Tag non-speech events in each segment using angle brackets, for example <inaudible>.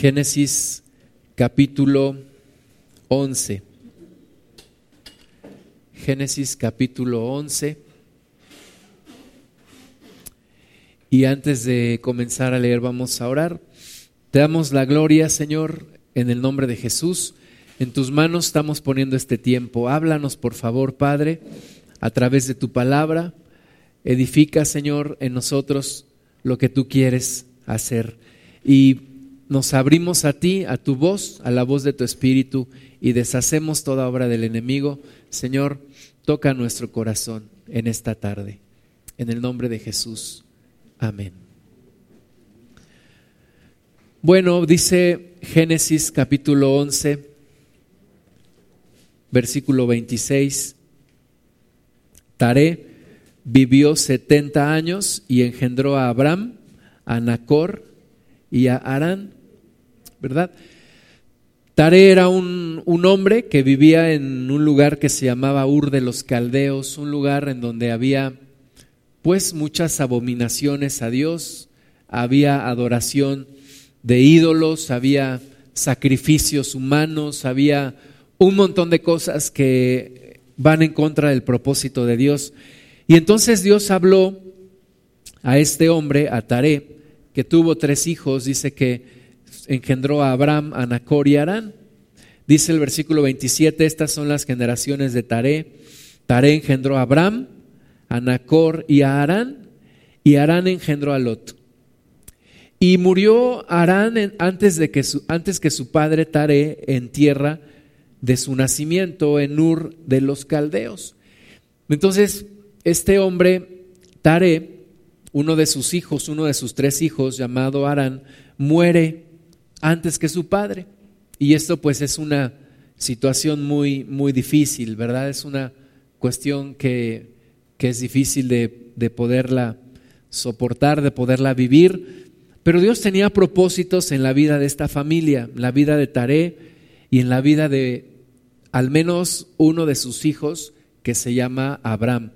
Génesis capítulo 11. Génesis capítulo 11. Y antes de comenzar a leer vamos a orar. Te damos la gloria, Señor, en el nombre de Jesús. En tus manos estamos poniendo este tiempo. Háblanos, por favor, Padre, a través de tu palabra. Edifica, Señor, en nosotros lo que tú quieres hacer. Y nos abrimos a ti, a tu voz, a la voz de tu Espíritu y deshacemos toda obra del enemigo. Señor, toca nuestro corazón en esta tarde. En el nombre de Jesús. Amén. Bueno, dice Génesis capítulo 11, versículo 26. Taré vivió 70 años y engendró a Abraham, a Nacor y a Arán. ¿Verdad? Tare era un, un, hombre que vivía en un lugar que se llamaba Ur de los Caldeos, un lugar en donde había pues muchas abominaciones a Dios, había adoración de ídolos, había sacrificios humanos, había un montón de cosas que van en contra del propósito de Dios. Y entonces Dios habló a este hombre, a Tare, que tuvo tres hijos, dice que engendró a Abraham, a y Arán. Dice el versículo 27, estas son las generaciones de Taré. Taré engendró a Abraham, a y a Arán, y Arán engendró a Lot. Y murió Arán antes, de que su, antes que su padre Taré en tierra de su nacimiento en Ur de los Caldeos. Entonces, este hombre, Taré, uno de sus hijos, uno de sus tres hijos, llamado Arán, muere antes que su padre. Y esto pues es una situación muy, muy difícil, ¿verdad? Es una cuestión que, que es difícil de, de poderla soportar, de poderla vivir. Pero Dios tenía propósitos en la vida de esta familia, en la vida de Taré y en la vida de al menos uno de sus hijos que se llama Abraham.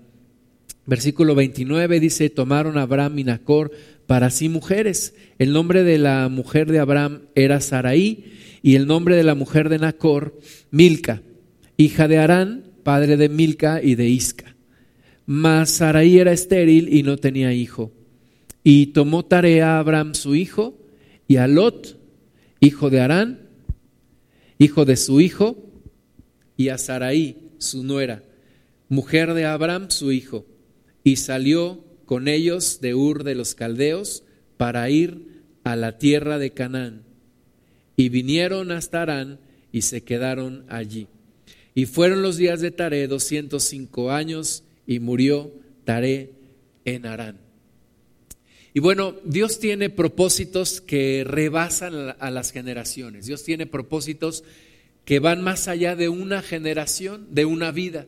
Versículo 29 dice, tomaron Abraham y Nacor para sí mujeres. El nombre de la mujer de Abraham era Saraí y el nombre de la mujer de Nacor, Milca, hija de Arán, padre de Milca y de Isca. Mas Saraí era estéril y no tenía hijo. Y tomó tarea a Abraham su hijo y a Lot, hijo de Arán, hijo de su hijo, y a Saraí, su nuera, mujer de Abraham, su hijo, y salió con ellos de Ur de los Caldeos para ir a la tierra de Canaán. Y vinieron hasta Arán y se quedaron allí. Y fueron los días de Taré 205 años y murió Taré en Arán. Y bueno, Dios tiene propósitos que rebasan a las generaciones. Dios tiene propósitos que van más allá de una generación, de una vida.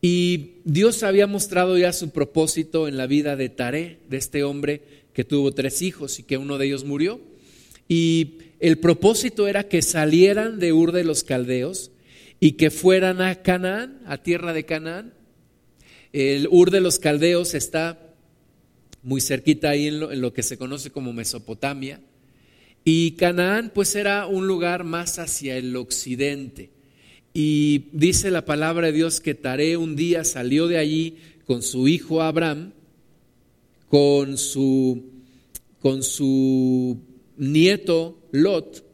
Y Dios había mostrado ya su propósito en la vida de Taré, de este hombre que tuvo tres hijos y que uno de ellos murió. Y el propósito era que salieran de Ur de los Caldeos y que fueran a Canaán, a tierra de Canaán. El Ur de los Caldeos está muy cerquita ahí en lo, en lo que se conoce como Mesopotamia. Y Canaán pues era un lugar más hacia el occidente. Y dice la palabra de Dios que Taré un día salió de allí con su hijo Abraham, con su, con su nieto Lot,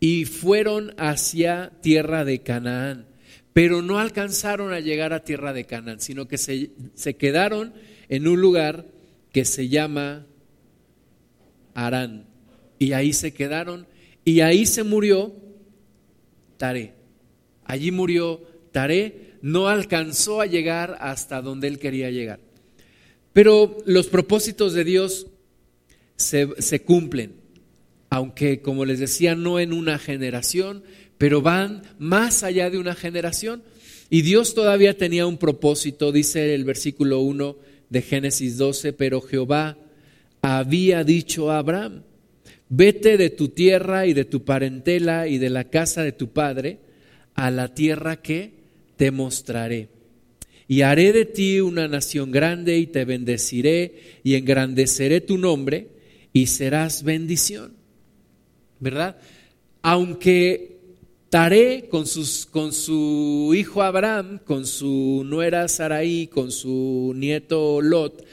y fueron hacia tierra de Canaán. Pero no alcanzaron a llegar a tierra de Canaán, sino que se, se quedaron en un lugar que se llama Arán. Y ahí se quedaron, y ahí se murió Taré. Allí murió Taré, no alcanzó a llegar hasta donde él quería llegar. Pero los propósitos de Dios se, se cumplen, aunque como les decía, no en una generación, pero van más allá de una generación. Y Dios todavía tenía un propósito, dice el versículo 1 de Génesis 12, pero Jehová había dicho a Abraham, vete de tu tierra y de tu parentela y de la casa de tu padre a la tierra que te mostraré. Y haré de ti una nación grande y te bendeciré y engrandeceré tu nombre y serás bendición. ¿verdad? Aunque Taré con, sus, con su hijo Abraham, con su nuera Saraí, con su nieto Lot,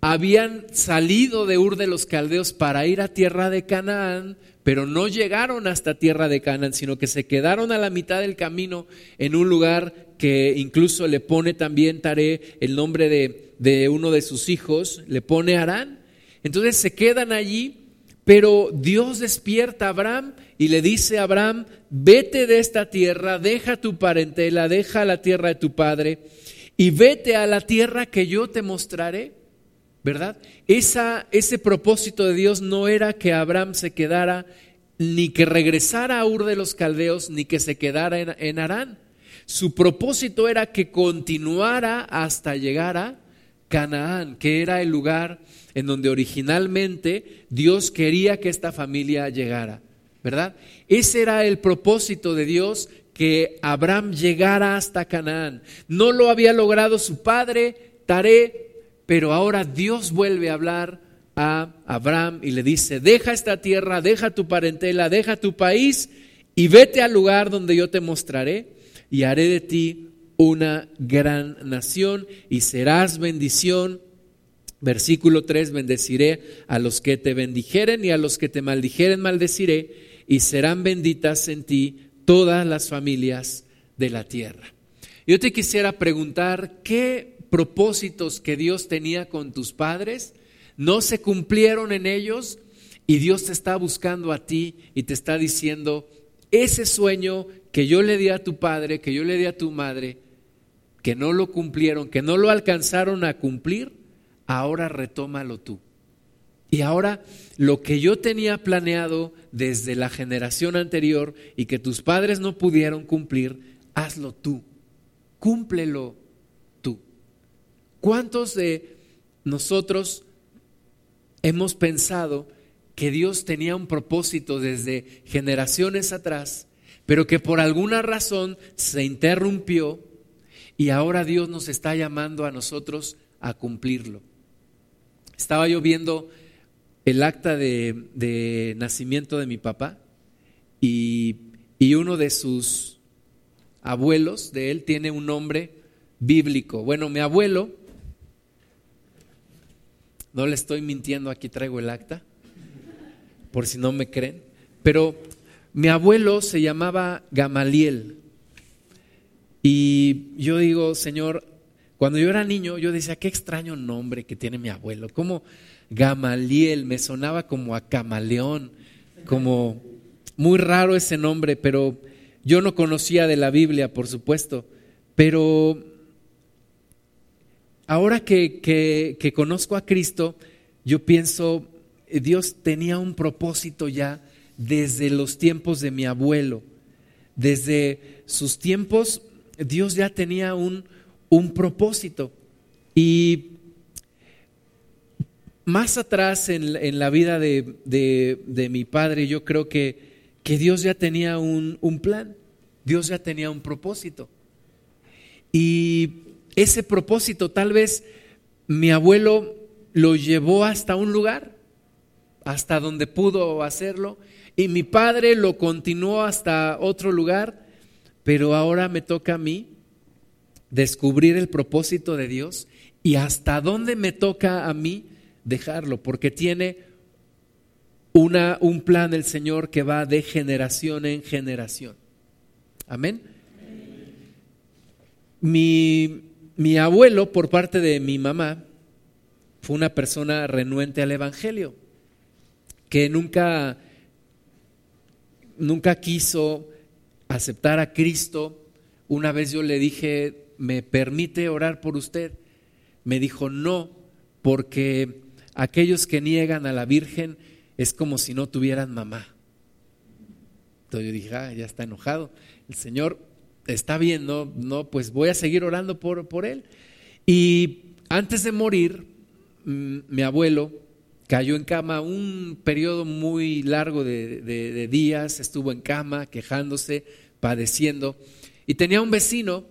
habían salido de Ur de los Caldeos para ir a tierra de Canaán, pero no llegaron hasta tierra de Canaán, sino que se quedaron a la mitad del camino en un lugar que incluso le pone también Taré el nombre de, de uno de sus hijos, le pone Arán. Entonces se quedan allí pero Dios despierta a Abraham y le dice a Abraham, vete de esta tierra, deja tu parentela, deja la tierra de tu padre y vete a la tierra que yo te mostraré. ¿Verdad? Esa, ese propósito de Dios no era que Abraham se quedara, ni que regresara a Ur de los Caldeos, ni que se quedara en, Arán. Su propósito era que continuara hasta llegar a Canaán, que era el lugar en donde originalmente Dios quería que esta familia llegara, ¿verdad? Ese era el propósito de Dios, que Abraham llegara hasta Canaán. No lo había logrado su padre, Taré, pero ahora Dios vuelve a hablar a Abraham y le dice, deja esta tierra, deja tu parentela, deja tu país y vete al lugar donde yo te mostraré y haré de ti una gran nación y serás bendición Versículo 3, bendeciré a los que te bendijeren y a los que te maldijeren maldeciré y serán benditas en ti todas las familias de la tierra. Yo te quisiera preguntar, ¿qué propósitos que Dios tenía con tus padres no se cumplieron en ellos? Y Dios te está buscando a ti y te está diciendo, ese sueño que yo le di a tu padre, que yo le di a tu madre, que no lo cumplieron, que no lo alcanzaron a cumplir, ahora retómalo tú. Y ahora lo que yo tenía planeado desde la generación anterior y que tus padres no pudieron cumplir, hazlo tú. Cúmplelo. ¿Cuántos de nosotros hemos pensado que Dios tenía un propósito desde generaciones atrás, pero que por alguna razón se interrumpió y ahora Dios nos está llamando a nosotros a cumplirlo? Estaba yo viendo el acta de, nacimiento de mi papá y, uno de sus abuelos de él tiene un nombre bíblico. Bueno, mi abuelo, no le estoy mintiendo, aquí traigo el acta, por si no me creen, pero mi abuelo se llamaba Gamaliel. Y yo digo, Señor, cuando yo era niño, yo decía, qué extraño nombre que tiene mi abuelo, como Gamaliel, me sonaba como a camaleón, como muy raro ese nombre, pero yo no conocía de la Biblia, por supuesto, pero ahora que, que conozco a Cristo, yo pienso, Dios tenía un propósito ya desde los tiempos de mi abuelo, desde sus tiempos, Dios ya tenía un un propósito. Y más atrás en, la vida de, mi padre, yo creo que, que Dios ya tenía un, un plan, Dios ya tenía un propósito. Y ese propósito tal vez mi abuelo lo llevó hasta un lugar, hasta donde pudo hacerlo, y mi padre lo continuó hasta otro lugar, pero ahora me toca a mí descubrir el propósito de Dios y hasta dónde me toca a mí dejarlo, porque tiene una, un plan del Señor que va de generación en generación. Amén. Mi, mi abuelo, por parte de mi mamá, fue una persona renuente al Evangelio, que nunca, nunca quiso aceptar a Cristo. Una vez yo le dije, ¿me permite orar por usted? Me dijo, no, porque aquellos que niegan a la Virgen es como si no tuvieran mamá. Entonces yo dije, ah, ya está enojado. El Señor está bien, no, pues voy a seguir orando por, por él. Y antes de morir, mm, mi abuelo cayó en cama un periodo muy largo de, de días, estuvo en cama quejándose, padeciendo, y tenía un vecino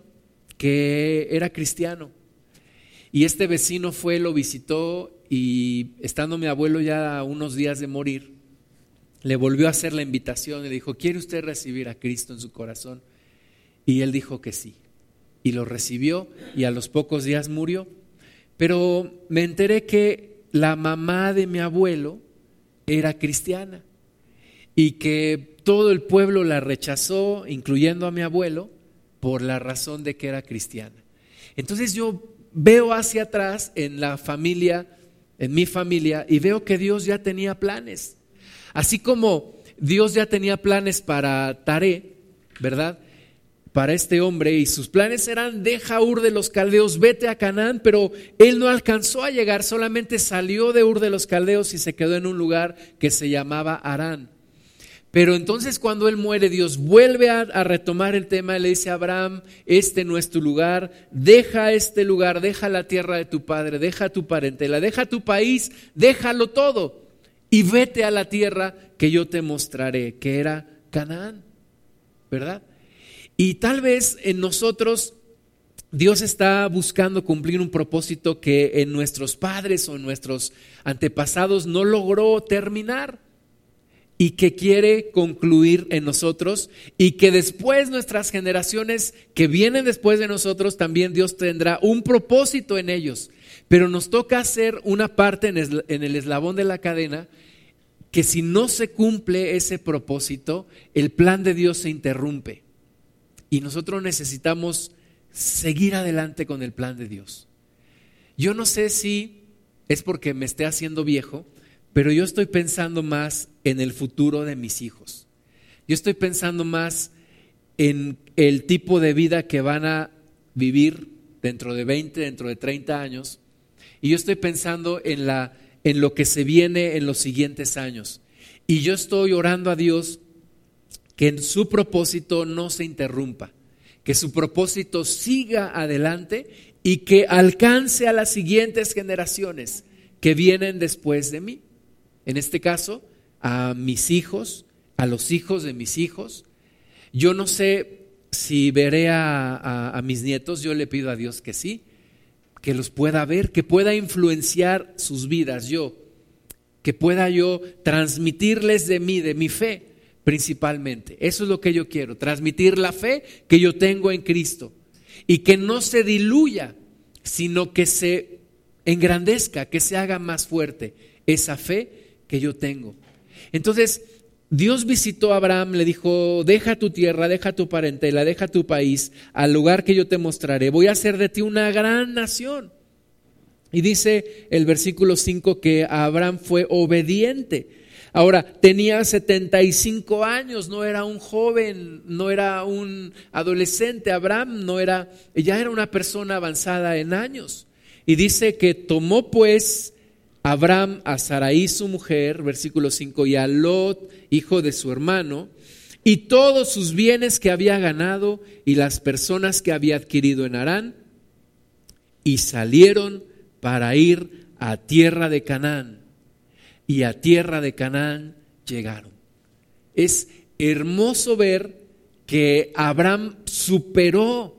que era cristiano. Y este vecino fue, lo visitó y estando mi abuelo ya a unos días de morir, le volvió a hacer la invitación y le dijo, ¿quiere usted recibir a Cristo en su corazón? Y él dijo que sí. Y lo recibió y a los pocos días murió. Pero me enteré que la mamá de mi abuelo era cristiana y que todo el pueblo la rechazó, incluyendo a mi abuelo, por la razón de que era cristiana. Entonces yo veo hacia atrás en la familia, en mi familia, y veo que Dios ya tenía planes. Así como Dios ya tenía planes para Taré, ¿verdad? Para este hombre, y sus planes eran, deja Ur de los Caldeos, vete a Canaán, pero él no alcanzó a llegar, solamente salió de Ur de los Caldeos y se quedó en un lugar que se llamaba Arán. Pero entonces cuando él muere, Dios vuelve a, retomar el tema y le dice a Abraham, este no es tu lugar, deja este lugar, deja la tierra de tu padre, deja tu parentela, deja tu país, déjalo todo y vete a la tierra que yo te mostraré, que era Canaán, ¿verdad? Y tal vez en nosotros Dios está buscando cumplir un propósito que en nuestros padres o en nuestros antepasados no logró terminar y que quiere concluir en nosotros y que después nuestras generaciones que vienen después de nosotros también Dios tendrá un propósito en ellos. Pero nos toca hacer una parte en el eslabón de la cadena que si no se cumple ese propósito, el plan de Dios se interrumpe. Y nosotros necesitamos seguir adelante con el plan de Dios. Yo no sé si es porque me esté haciendo viejo, pero yo estoy pensando más en el futuro de mis hijos. Yo estoy pensando más en el tipo de vida que van a vivir dentro de 20, dentro de 30 años. Y yo estoy pensando en, la, en lo que se viene en los siguientes años. Y yo estoy orando a Dios que en su propósito no se interrumpa, que su propósito siga adelante y que alcance a las siguientes generaciones que vienen después de mí en este caso, a mis hijos, a los hijos de mis hijos. Yo no sé si veré a, mis nietos, yo le pido a Dios que sí, que los pueda ver, que pueda influenciar sus vidas yo, que pueda yo transmitirles de mí, de mi fe principalmente. Eso es lo que yo quiero, transmitir la fe que yo tengo en Cristo y que no se diluya, sino que se engrandezca, que se haga más fuerte esa fe que yo tengo. Entonces, Dios visitó a Abraham, le dijo, deja tu tierra, deja tu parentela, deja tu país, al lugar que yo te mostraré. Voy a hacer de ti una gran nación. Y dice el versículo 5 que Abraham fue obediente. Ahora, tenía 75 años, no era un joven, no era un adolescente. Abraham no era, ya era una persona avanzada en años. Y dice que tomó pues Abraham a Sarai su mujer, versículo 5, y a Lot, hijo de su hermano, y todos sus bienes que había ganado y las personas que había adquirido en Harán, y salieron para ir a tierra de Canaán. Y a tierra de Canaán llegaron. Es hermoso ver que Abraham superó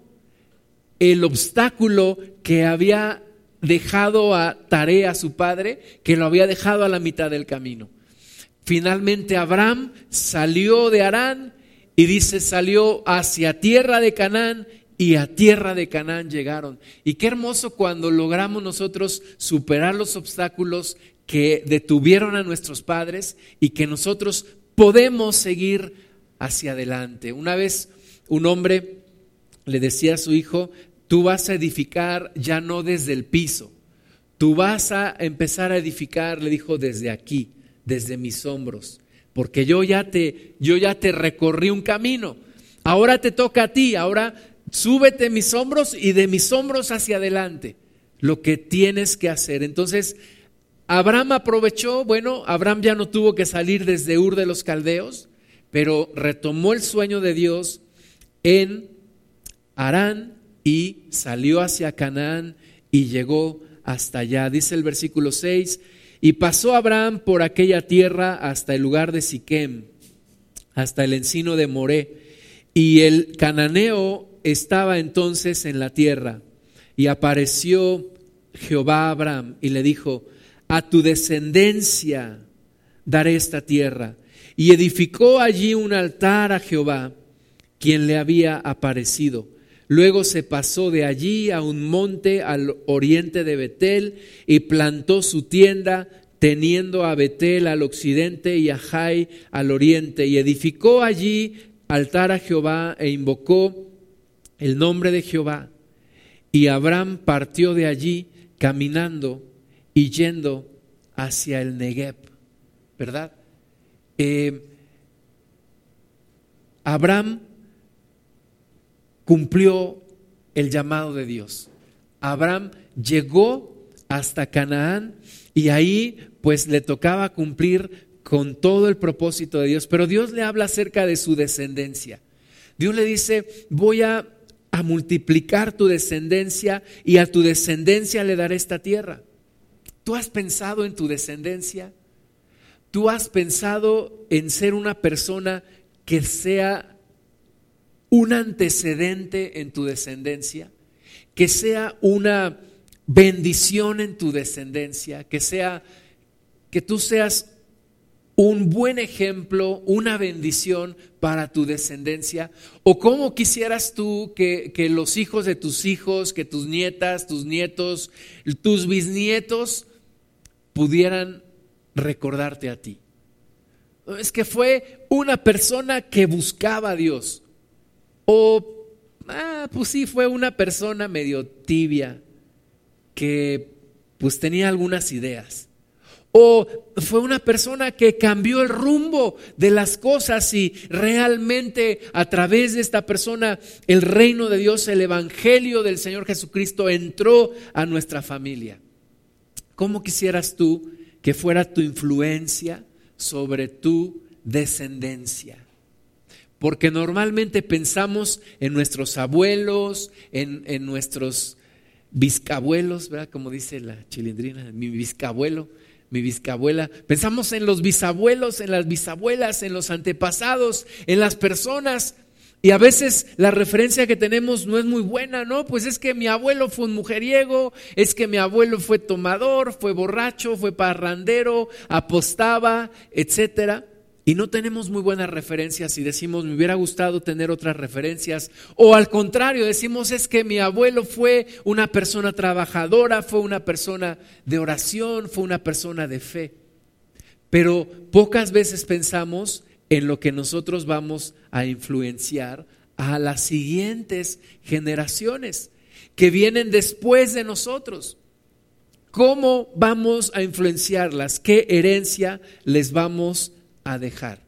el obstáculo que había dejado a tarea a su padre, que lo había dejado a la mitad del camino. Finalmente Abraham salió de Arán y dice, salió hacia tierra de Canaán y a tierra de Canaán llegaron. Y qué hermoso cuando logramos nosotros superar los obstáculos que detuvieron a nuestros padres y que nosotros podemos seguir hacia adelante. Una vez un hombre le decía a su hijo, Tú vas a edificar ya no desde el piso. Tú vas a empezar a edificar, le dijo, desde aquí, desde mis hombros, porque yo ya te yo ya te recorrí un camino. Ahora te toca a ti, ahora súbete mis hombros y de mis hombros hacia adelante lo que tienes que hacer. Entonces, Abraham aprovechó, bueno, Abraham ya no tuvo que salir desde Ur de los Caldeos, pero retomó el sueño de Dios en Arán y salió hacia Canaán y llegó hasta allá. Dice el versículo 6, y pasó Abraham por aquella tierra hasta el lugar de Siquem, hasta el encino de Moré, y el cananeo estaba entonces en la tierra, y apareció Jehová a Abraham y le dijo, a tu descendencia daré esta tierra. y edificó allí un altar a Jehová, quien le había aparecido. Luego se pasó de allí a un monte al oriente de Betel y plantó su tienda, teniendo a Betel al occidente y a Jai al oriente, y edificó allí altar a Jehová e invocó el nombre de Jehová. Y Abraham partió de allí caminando y yendo hacia el Negev, ¿verdad? Eh, Abraham cumplió el llamado de Dios. Abraham llegó hasta Canaán y ahí pues le tocaba cumplir con todo el propósito de Dios, pero Dios le habla acerca de su descendencia. Dios le dice, voy a, a multiplicar tu descendencia y a tu descendencia le daré esta tierra. ¿Tú has pensado en tu descendencia? ¿Tú has pensado en ser una persona que sea un antecedente en tu descendencia? Que sea una bendición en tu descendencia, que sea que tú seas un buen ejemplo, una bendición para tu descendencia? ¿O cómo quisieras tú que, que, los hijos de tus hijos, que tus nietas, tus nietos, tus bisnietos pudieran recordarte a ti. Es que fue una persona que buscaba a Dios. O, ah, pues sí, fue una persona medio tibia que pues tenía algunas ideas. O fue una persona que cambió el rumbo de las cosas y realmente a través de esta persona el reino de Dios, el Evangelio del Señor Jesucristo entró a nuestra familia. ¿Cómo quisieras tú que fuera tu influencia sobre tu descendencia? Porque normalmente pensamos en nuestros abuelos, en, en nuestros bisabuelos, ¿verdad? Como dice la chilindrina, mi bisabuelo, mi bisabuela. Pensamos en los bisabuelos, en las bisabuelas, en los antepasados, en las personas y a veces la referencia que tenemos no es muy buena, ¿no? Pues es que mi abuelo fue un mujeriego, es que mi abuelo fue tomador, fue borracho, fue parrandero, apostaba, etcétera. Y no tenemos muy buenas referencias y decimos, me hubiera gustado tener otras referencias. O al contrario, decimos, es que mi abuelo fue una persona trabajadora, fue una persona de oración, fue una persona de fe. Pero pocas veces pensamos en lo que nosotros vamos a influenciar a las siguientes generaciones que vienen después de nosotros. ¿Cómo vamos a influenciarlas? ¿Qué herencia les vamos a dejar?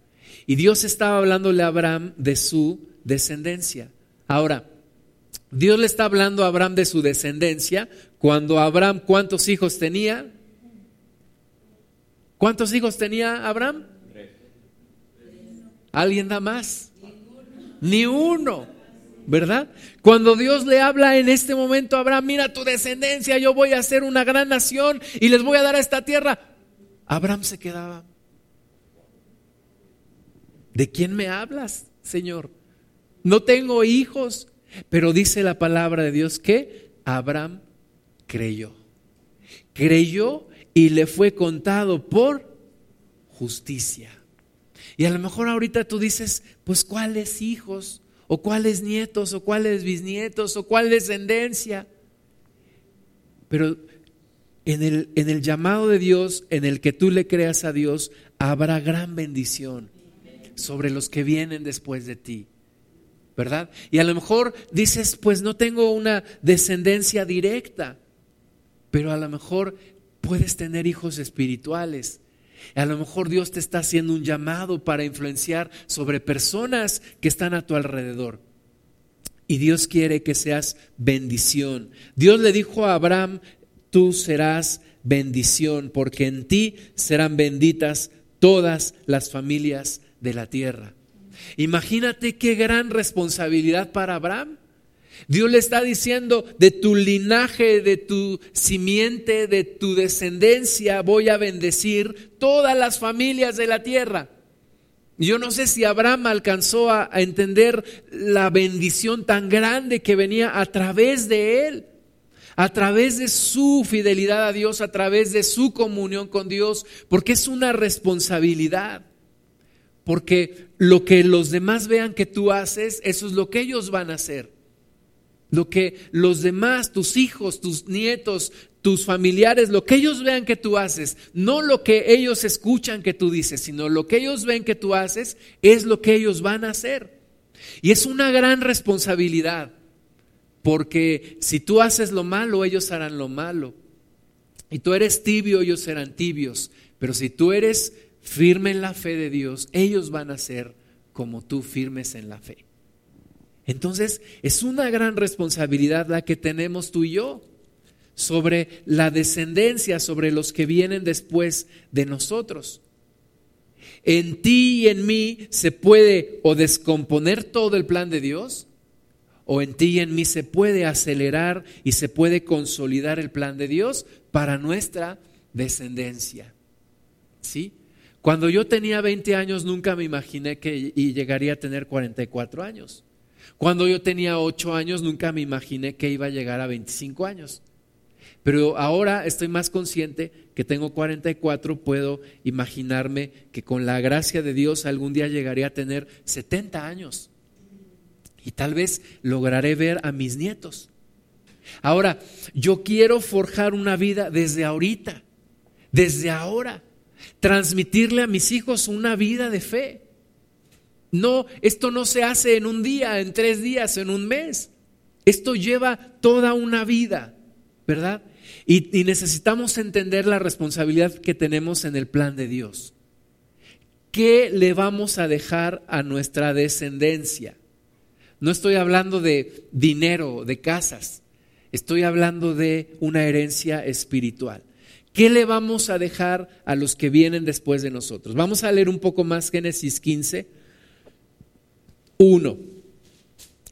Y Dios estaba hablándole a Abraham de su descendencia. Ahora, Dios le está hablando a Abraham de su descendencia cuando Abraham, ¿cuántos hijos tenía? ¿Cuántos hijos tenía Abraham? ¿Alguien da más? Ni uno, ¿verdad? Cuando Dios le habla en este momento a Abraham, mira tu descendencia, yo voy a hacer una gran nación y les voy a dar a esta tierra. Abraham se quedaba. ¿De quién me hablas, Señor? No tengo hijos, pero dice la palabra de Dios que Abraham creyó. Creyó y le fue contado por justicia. Y a lo mejor ahorita tú dices, pues cuáles hijos, o cuáles nietos, o cuáles bisnietos, o cuál descendencia. Pero en el, en el llamado de Dios, en el que tú le creas a Dios, habrá gran bendición sobre los que vienen después de ti. ¿Verdad? Y a lo mejor dices, pues no tengo una descendencia directa, pero a lo mejor puedes tener hijos espirituales a lo mejor Dios te está haciendo un llamado para influenciar sobre personas que están a tu alrededor. Y Dios quiere que seas bendición. Dios le dijo a Abraham, tú serás bendición, porque en ti serán benditas todas las familias de la tierra. Imagínate qué gran responsabilidad para Abraham. Dios le está diciendo, de tu linaje, de tu simiente, de tu descendencia, voy a bendecir todas las familias de la tierra. Yo no sé si Abraham alcanzó a, entender la bendición tan grande que venía a través de él, a través de su fidelidad a Dios, a través de su comunión con Dios, porque es una responsabilidad. Porque lo que los demás vean que tú haces, eso es lo que ellos van a hacer. Lo que los demás, tus hijos, tus nietos, tus familiares, lo que ellos vean que tú haces, no lo que ellos escuchan que tú dices, sino lo que ellos ven que tú haces, es lo que ellos van a hacer. Y es una gran responsabilidad, porque si tú haces lo malo, ellos harán lo malo. Y tú eres tibio, ellos serán tibios. Pero si tú eres firme en la fe de Dios, ellos van a ser como tú firmes en la fe. Entonces, es una gran responsabilidad la que tenemos tú y yo sobre la descendencia, sobre los que vienen después de nosotros. En ti y en mí se puede o descomponer todo el plan de Dios, o en ti y en mí se puede acelerar y se puede consolidar el plan de Dios para nuestra descendencia. ¿Sí? Cuando yo tenía 20 años nunca me imaginé que llegaría a tener 44 años. Cuando yo tenía 8 años nunca me imaginé que iba a llegar a 25 años. Pero ahora estoy más consciente que tengo 44, puedo imaginarme que con la gracia de Dios algún día llegaré a tener 70 años. Y tal vez lograré ver a mis nietos. Ahora, yo quiero forjar una vida desde ahorita, desde ahora, transmitirle a mis hijos una vida de fe. No, esto no se hace en un día, en tres días, en un mes. Esto lleva toda una vida, ¿verdad? Y, necesitamos entender la responsabilidad que tenemos en el plan de Dios. ¿Qué le vamos a dejar a nuestra descendencia? No estoy hablando de dinero, de casas. Estoy hablando de una herencia espiritual. ¿Qué le vamos a dejar a los que vienen después de nosotros? Vamos a leer un poco más Génesis 15, 1.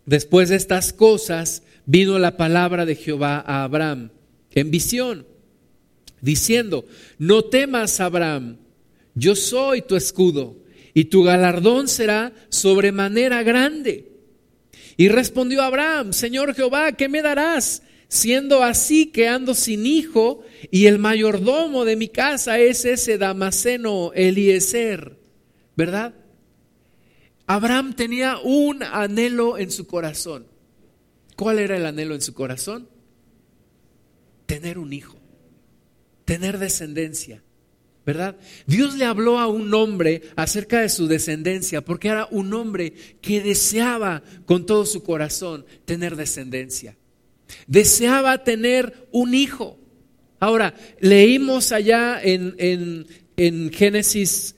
Después de estas cosas vino la palabra de Jehová a Abraham en visión, diciendo, no temas, Abraham, yo soy tu escudo, y tu galardón será sobremanera grande. Y respondió Abraham, Señor Jehová, ¿qué me darás? Siendo así que ando sin hijo, y el mayordomo de mi casa es ese Damaseno Eliezer, ¿verdad? Abraham tenía un anhelo en su corazón. ¿Cuál era el anhelo en su corazón? tener un hijo, tener descendencia. ¿Verdad? Dios le habló a un hombre acerca de su descendencia porque era un hombre que deseaba con todo su corazón tener descendencia. Deseaba tener un hijo. Ahora, leímos allá en, en, en Génesis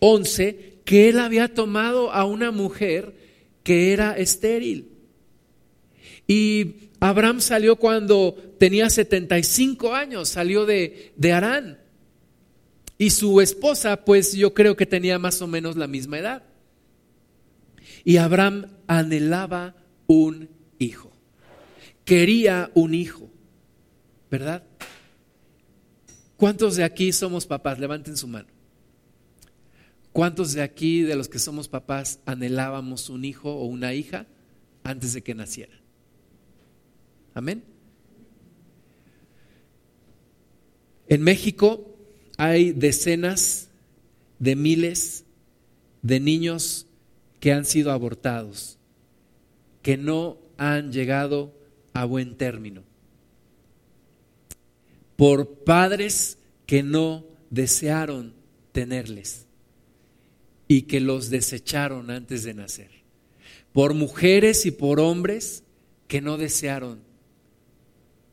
11 que él había tomado a una mujer que era estéril. Y Abraham salió cuando tenía 75 años, salió de, de Arán. Y su esposa, pues yo creo que tenía más o menos la misma edad. Y Abraham anhelaba un hijo. Quería un hijo, ¿verdad? ¿Cuántos de aquí somos papás? Levanten su mano. ¿Cuántos de aquí, de los que somos papás, anhelábamos un hijo o una hija antes de que naciera? Amén. En México hay decenas de miles de niños que han sido abortados, que no han llegado a buen término, por padres que no desearon tenerles y que los desecharon antes de nacer, por mujeres y por hombres que no desearon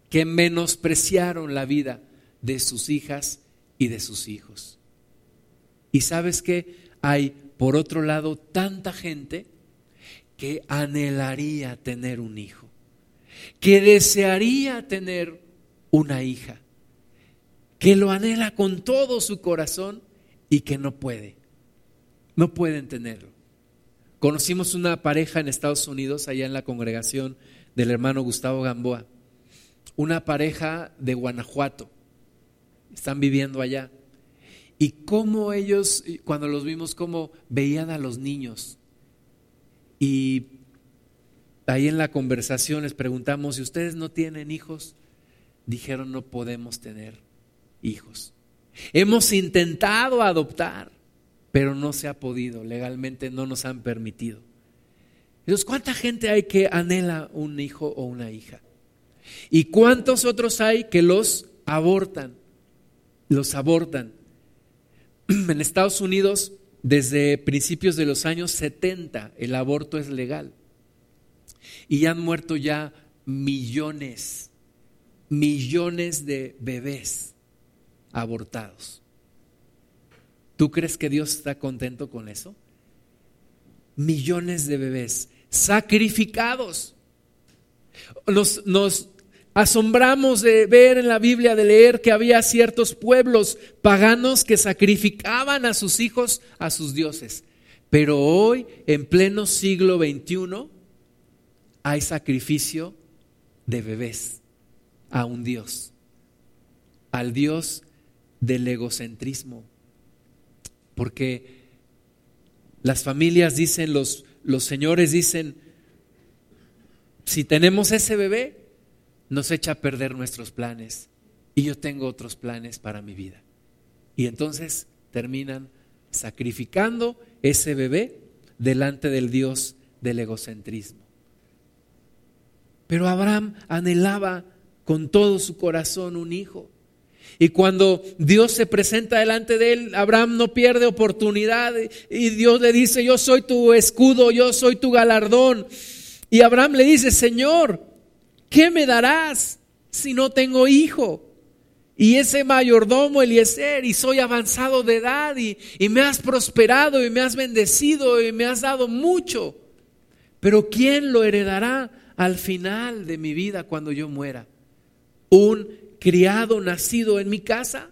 que menospreciaron la vida de sus hijas y de sus hijos. Y sabes que hay, por otro lado, tanta gente que anhelaría tener un hijo, que desearía tener una hija, que lo anhela con todo su corazón y que no puede, no pueden tenerlo. Conocimos una pareja en Estados Unidos, allá en la congregación del hermano Gustavo Gamboa una pareja de Guanajuato. Están viviendo allá. Y cómo ellos, cuando los vimos, cómo veían a los niños. Y ahí en la conversación les preguntamos, si ustedes no tienen hijos, dijeron, no podemos tener hijos. Hemos intentado adoptar, pero no se ha podido, legalmente no nos han permitido. Entonces, ¿cuánta gente hay que anhela un hijo o una hija? ¿Y cuántos otros hay que los abortan? Los abortan. <clears throat> En Estados Unidos, desde principios de los años 70, el aborto es legal. Y han muerto ya millones, millones de bebés abortados. ¿Tú crees que Dios está contento con eso? Millones de bebés sacrificados. Nos, asombramos de ver en la Biblia, de leer que había ciertos pueblos paganos que sacrificaban a sus hijos a sus dioses. Pero hoy, en pleno siglo XXI, hay sacrificio de bebés a un Dios, al Dios del egocentrismo. Porque las familias dicen, los, los señores dicen, si tenemos ese bebé, nos echa a perder nuestros planes y yo tengo otros planes para mi vida. Y entonces terminan sacrificando ese bebé delante del Dios del egocentrismo. Pero Abraham anhelaba con todo su corazón un hijo. Y cuando Dios se presenta delante de él, Abraham no pierde oportunidad y Dios le dice, yo soy tu escudo, yo soy tu galardón. Y Abraham le dice, Señor, ¿qué me darás si no tengo hijo? Y ese mayordomo Eliezer, y soy avanzado de edad, y, y me has prosperado, y me has bendecido, y me has dado mucho. Pero ¿quién lo heredará al final de mi vida cuando yo muera? ¿Un criado nacido en mi casa?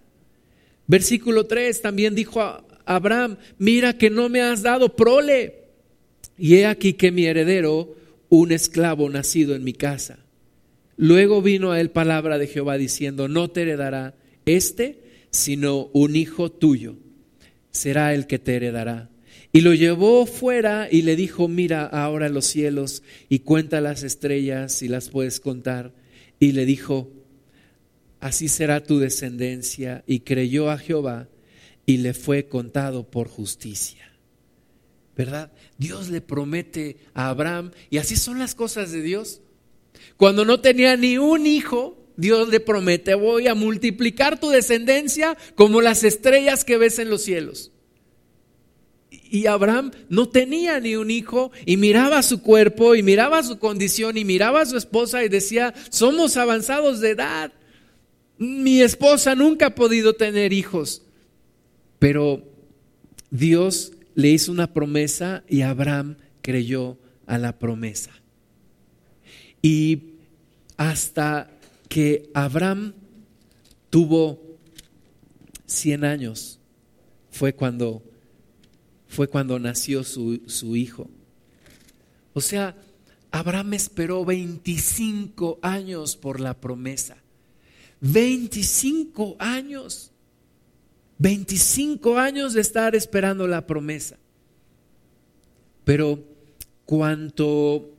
Versículo 3 también dijo a Abraham, mira que no me has dado prole, y he aquí que mi heredero, un esclavo nacido en mi casa. Luego vino a él palabra de Jehová diciendo, no te heredará este, sino un hijo tuyo. Será el que te heredará. Y lo llevó fuera y le dijo, mira ahora los cielos y cuenta las estrellas si las puedes contar. Y le dijo, así será tu descendencia. Y creyó a Jehová y le fue contado por justicia. ¿Verdad? Dios le promete a Abraham, y así son las cosas de Dios. Cuando no tenía ni un hijo, Dios le promete, voy a multiplicar tu descendencia como las estrellas que ves en los cielos. Y Abraham no tenía ni un hijo y miraba su cuerpo y miraba su condición y miraba a su esposa y decía, somos avanzados de edad. Mi esposa nunca ha podido tener hijos. Pero Dios le hizo una promesa y Abraham creyó a la promesa. Y hasta que Abraham tuvo 100 años, fue cuando, fue cuando nació su, su hijo. O sea, Abraham esperó 25 años por la promesa. 25 años. 25 años de estar esperando la promesa. Pero cuanto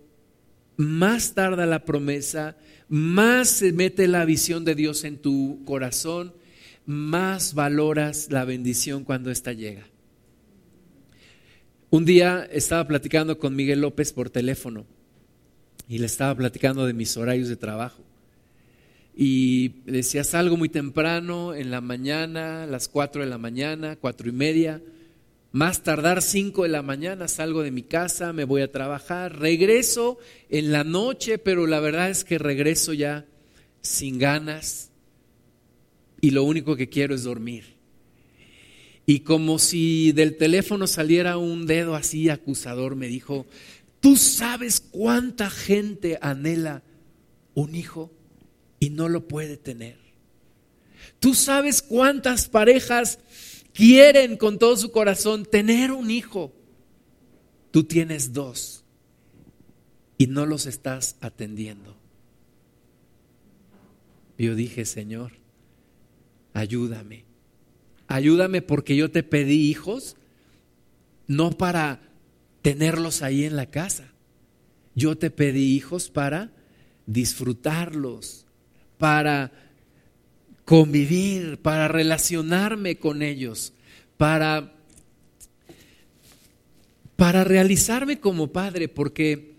más tarda la promesa, más se mete la visión de Dios en tu corazón, más valoras la bendición cuando ésta llega. Un día estaba platicando con Miguel López por teléfono y le estaba platicando de mis horarios de trabajo. Y decía, salgo muy temprano, en la mañana, las cuatro de la mañana, cuatro y media más tardar cinco de la mañana salgo de mi casa, me voy a trabajar, regreso en la noche, pero la verdad es que regreso ya sin ganas y lo único que quiero es dormir. Y como si del teléfono saliera un dedo así acusador, me dijo, ¿tú sabes cuánta gente anhela un hijo y no lo puede tener? ¿Tú sabes cuántas parejas quieren con todo su corazón tener un hijo. Tú tienes dos y no los estás atendiendo. Yo dije, Señor, ayúdame. Ayúdame porque yo te pedí hijos, no para tenerlos ahí en la casa. Yo te pedí hijos para disfrutarlos, para convivir, para relacionarme con ellos, para para realizarme como padre, porque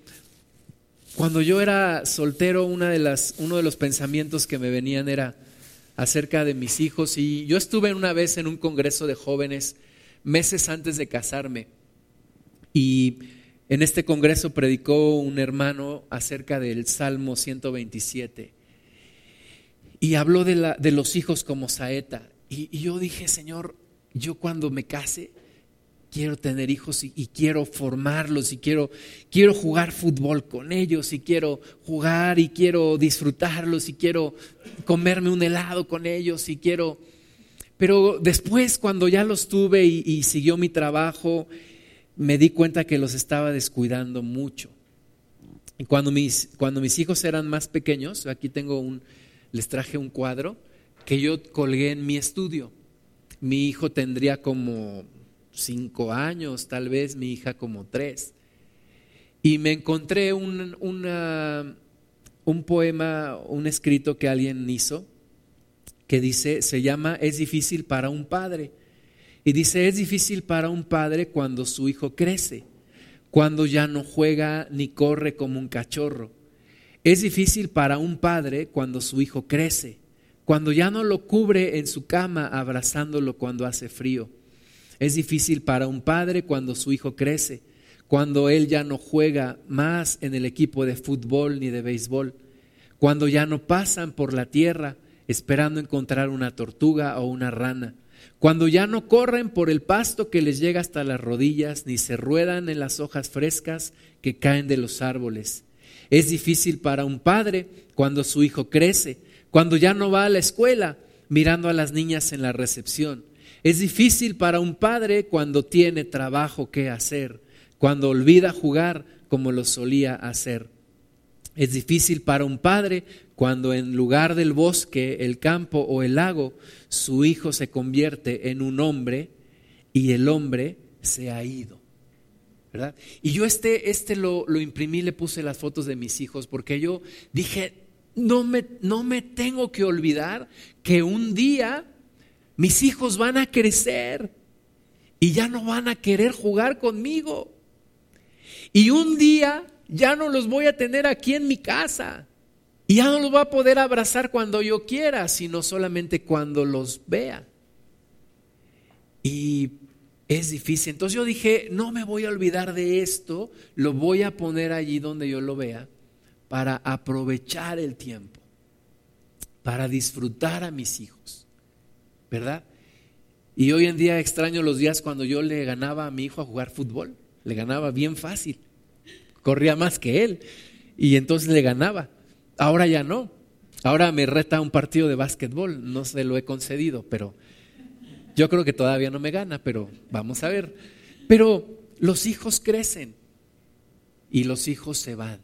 cuando yo era soltero, una de las, uno de los pensamientos que me venían era acerca de mis hijos. Y yo estuve una vez en un congreso de jóvenes meses antes de casarme. Y en este congreso predicó un hermano acerca del Salmo 127. Y habló de, la, de los hijos como saeta. Y, y yo dije, Señor, yo cuando me case, quiero tener hijos y, quiero formarlos y quiero, quiero jugar fútbol con ellos y quiero jugar y quiero disfrutarlos y quiero comerme un helado con ellos y quiero... Pero después cuando ya los tuve y, y siguió mi trabajo, me di cuenta que los estaba descuidando mucho. Y cuando mis, cuando mis hijos eran más pequeños, aquí tengo un, les traje un cuadro que yo colgué en mi estudio. Mi hijo tendría como cinco años, tal vez mi hija como tres. Y me encontré un, un poema, un escrito que alguien hizo, que dice, se llama Es difícil para un padre. Y dice, es difícil para un padre cuando su hijo crece, cuando ya no juega ni corre como un cachorro. Es difícil para un padre cuando su hijo crece, cuando ya no lo cubre en su cama abrazándolo cuando hace frío es difícil para un padre cuando su hijo crece, cuando él ya no juega más en el equipo de fútbol ni de béisbol, cuando ya no pasan por la tierra esperando encontrar una tortuga o una rana, cuando ya no corren por el pasto que les llega hasta las rodillas ni se ruedan en las hojas frescas que caen de los árboles. Es difícil para un padre cuando su hijo crece, cuando ya no va a la escuela mirando a las niñas en la recepción, es difícil para un padre cuando tiene trabajo que hacer, cuando olvida jugar como lo solía hacer. Es difícil para un padre cuando en lugar del bosque, el campo o el lago, su hijo se convierte en un hombre y el hombre se ha ido. ¿verdad? Y yo este, este lo, lo imprimí, le puse las fotos de mis hijos porque yo dije, no me, no me tengo que olvidar que un día mis hijos van a crecer y ya no van a querer jugar conmigo. Y un día ya no los voy a tener aquí en mi casa. Y ya no los voy a poder abrazar cuando yo quiera, sino solamente cuando los vea. Y es difícil. Entonces yo dije, no me voy a olvidar de esto, lo voy a poner allí donde yo lo vea para aprovechar el tiempo, para disfrutar a mis hijos. ¿Verdad? Y hoy en día extraño los días cuando yo le ganaba a mi hijo a jugar fútbol. Le ganaba bien fácil. Corría más que él. Y entonces le ganaba. Ahora ya no. Ahora me reta un partido de básquetbol. No se lo he concedido, pero yo creo que todavía no me gana, pero vamos a ver. Pero los hijos crecen y los hijos se van.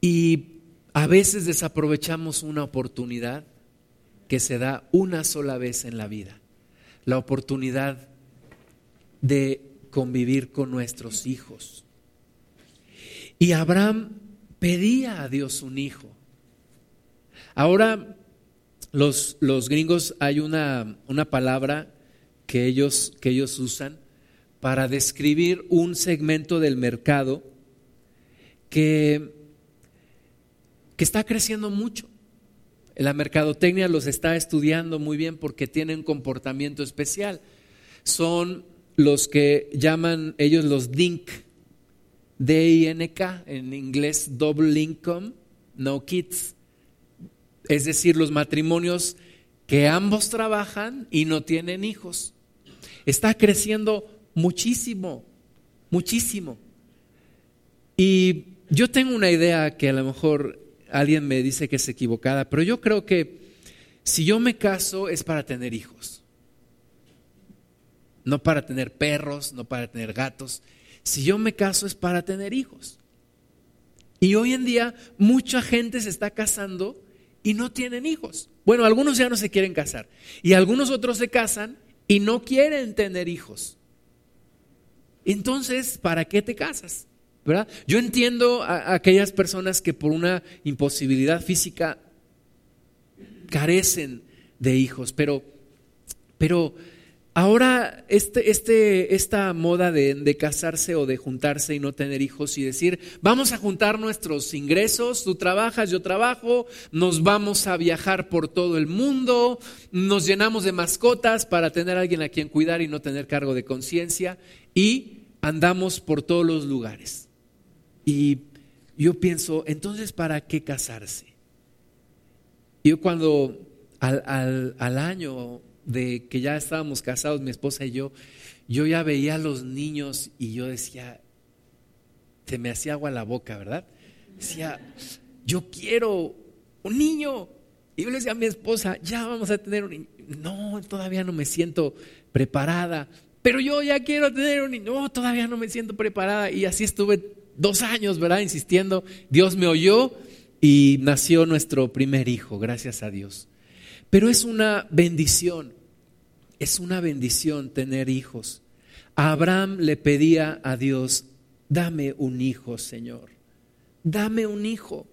Y a veces desaprovechamos una oportunidad que se da una sola vez en la vida, la oportunidad de convivir con nuestros hijos. Y Abraham pedía a Dios un hijo. Ahora los, los gringos hay una, una palabra que ellos, que ellos usan para describir un segmento del mercado que, que está creciendo mucho. La mercadotecnia los está estudiando muy bien porque tienen comportamiento especial. Son los que llaman ellos los DINK, D-I-N-K, en inglés Double Income, No Kids. Es decir, los matrimonios que ambos trabajan y no tienen hijos. Está creciendo muchísimo, muchísimo. Y yo tengo una idea que a lo mejor alguien me dice que es equivocada, pero yo creo que si yo me caso es para tener hijos, no para tener perros, no para tener gatos. Si yo me caso es para tener hijos. Y hoy en día mucha gente se está casando y no tienen hijos. Bueno, algunos ya no se quieren casar y algunos otros se casan y no quieren tener hijos. Entonces, ¿para qué te casas? Yo entiendo a, aquellas personas que por una imposibilidad física carecen de hijos, pero, pero Ahora, este, este, esta moda de, de, casarse o de juntarse y no tener hijos y decir, vamos a juntar nuestros ingresos, tú trabajas, yo trabajo, nos vamos a viajar por todo el mundo, nos llenamos de mascotas para tener a alguien a quien cuidar y no tener cargo de conciencia y andamos por todos los lugares. Y yo pienso, entonces, ¿para qué casarse? Yo cuando al, al, al año de que ya estábamos casados, mi esposa y yo, yo ya veía a los niños y yo decía, se me hacía agua la boca, ¿verdad? Decía, yo quiero un niño. Y yo le decía a mi esposa, ya vamos a tener un niño. No, todavía no me siento preparada. Pero yo ya quiero tener un niño. No, todavía no me siento preparada. Y así estuve dos años, ¿verdad? Insistiendo. Dios me oyó y nació nuestro primer hijo, gracias a Dios. Pero es una bendición, es una bendición tener hijos. Abraham le pedía a Dios, dame un hijo, Señor, dame un hijo.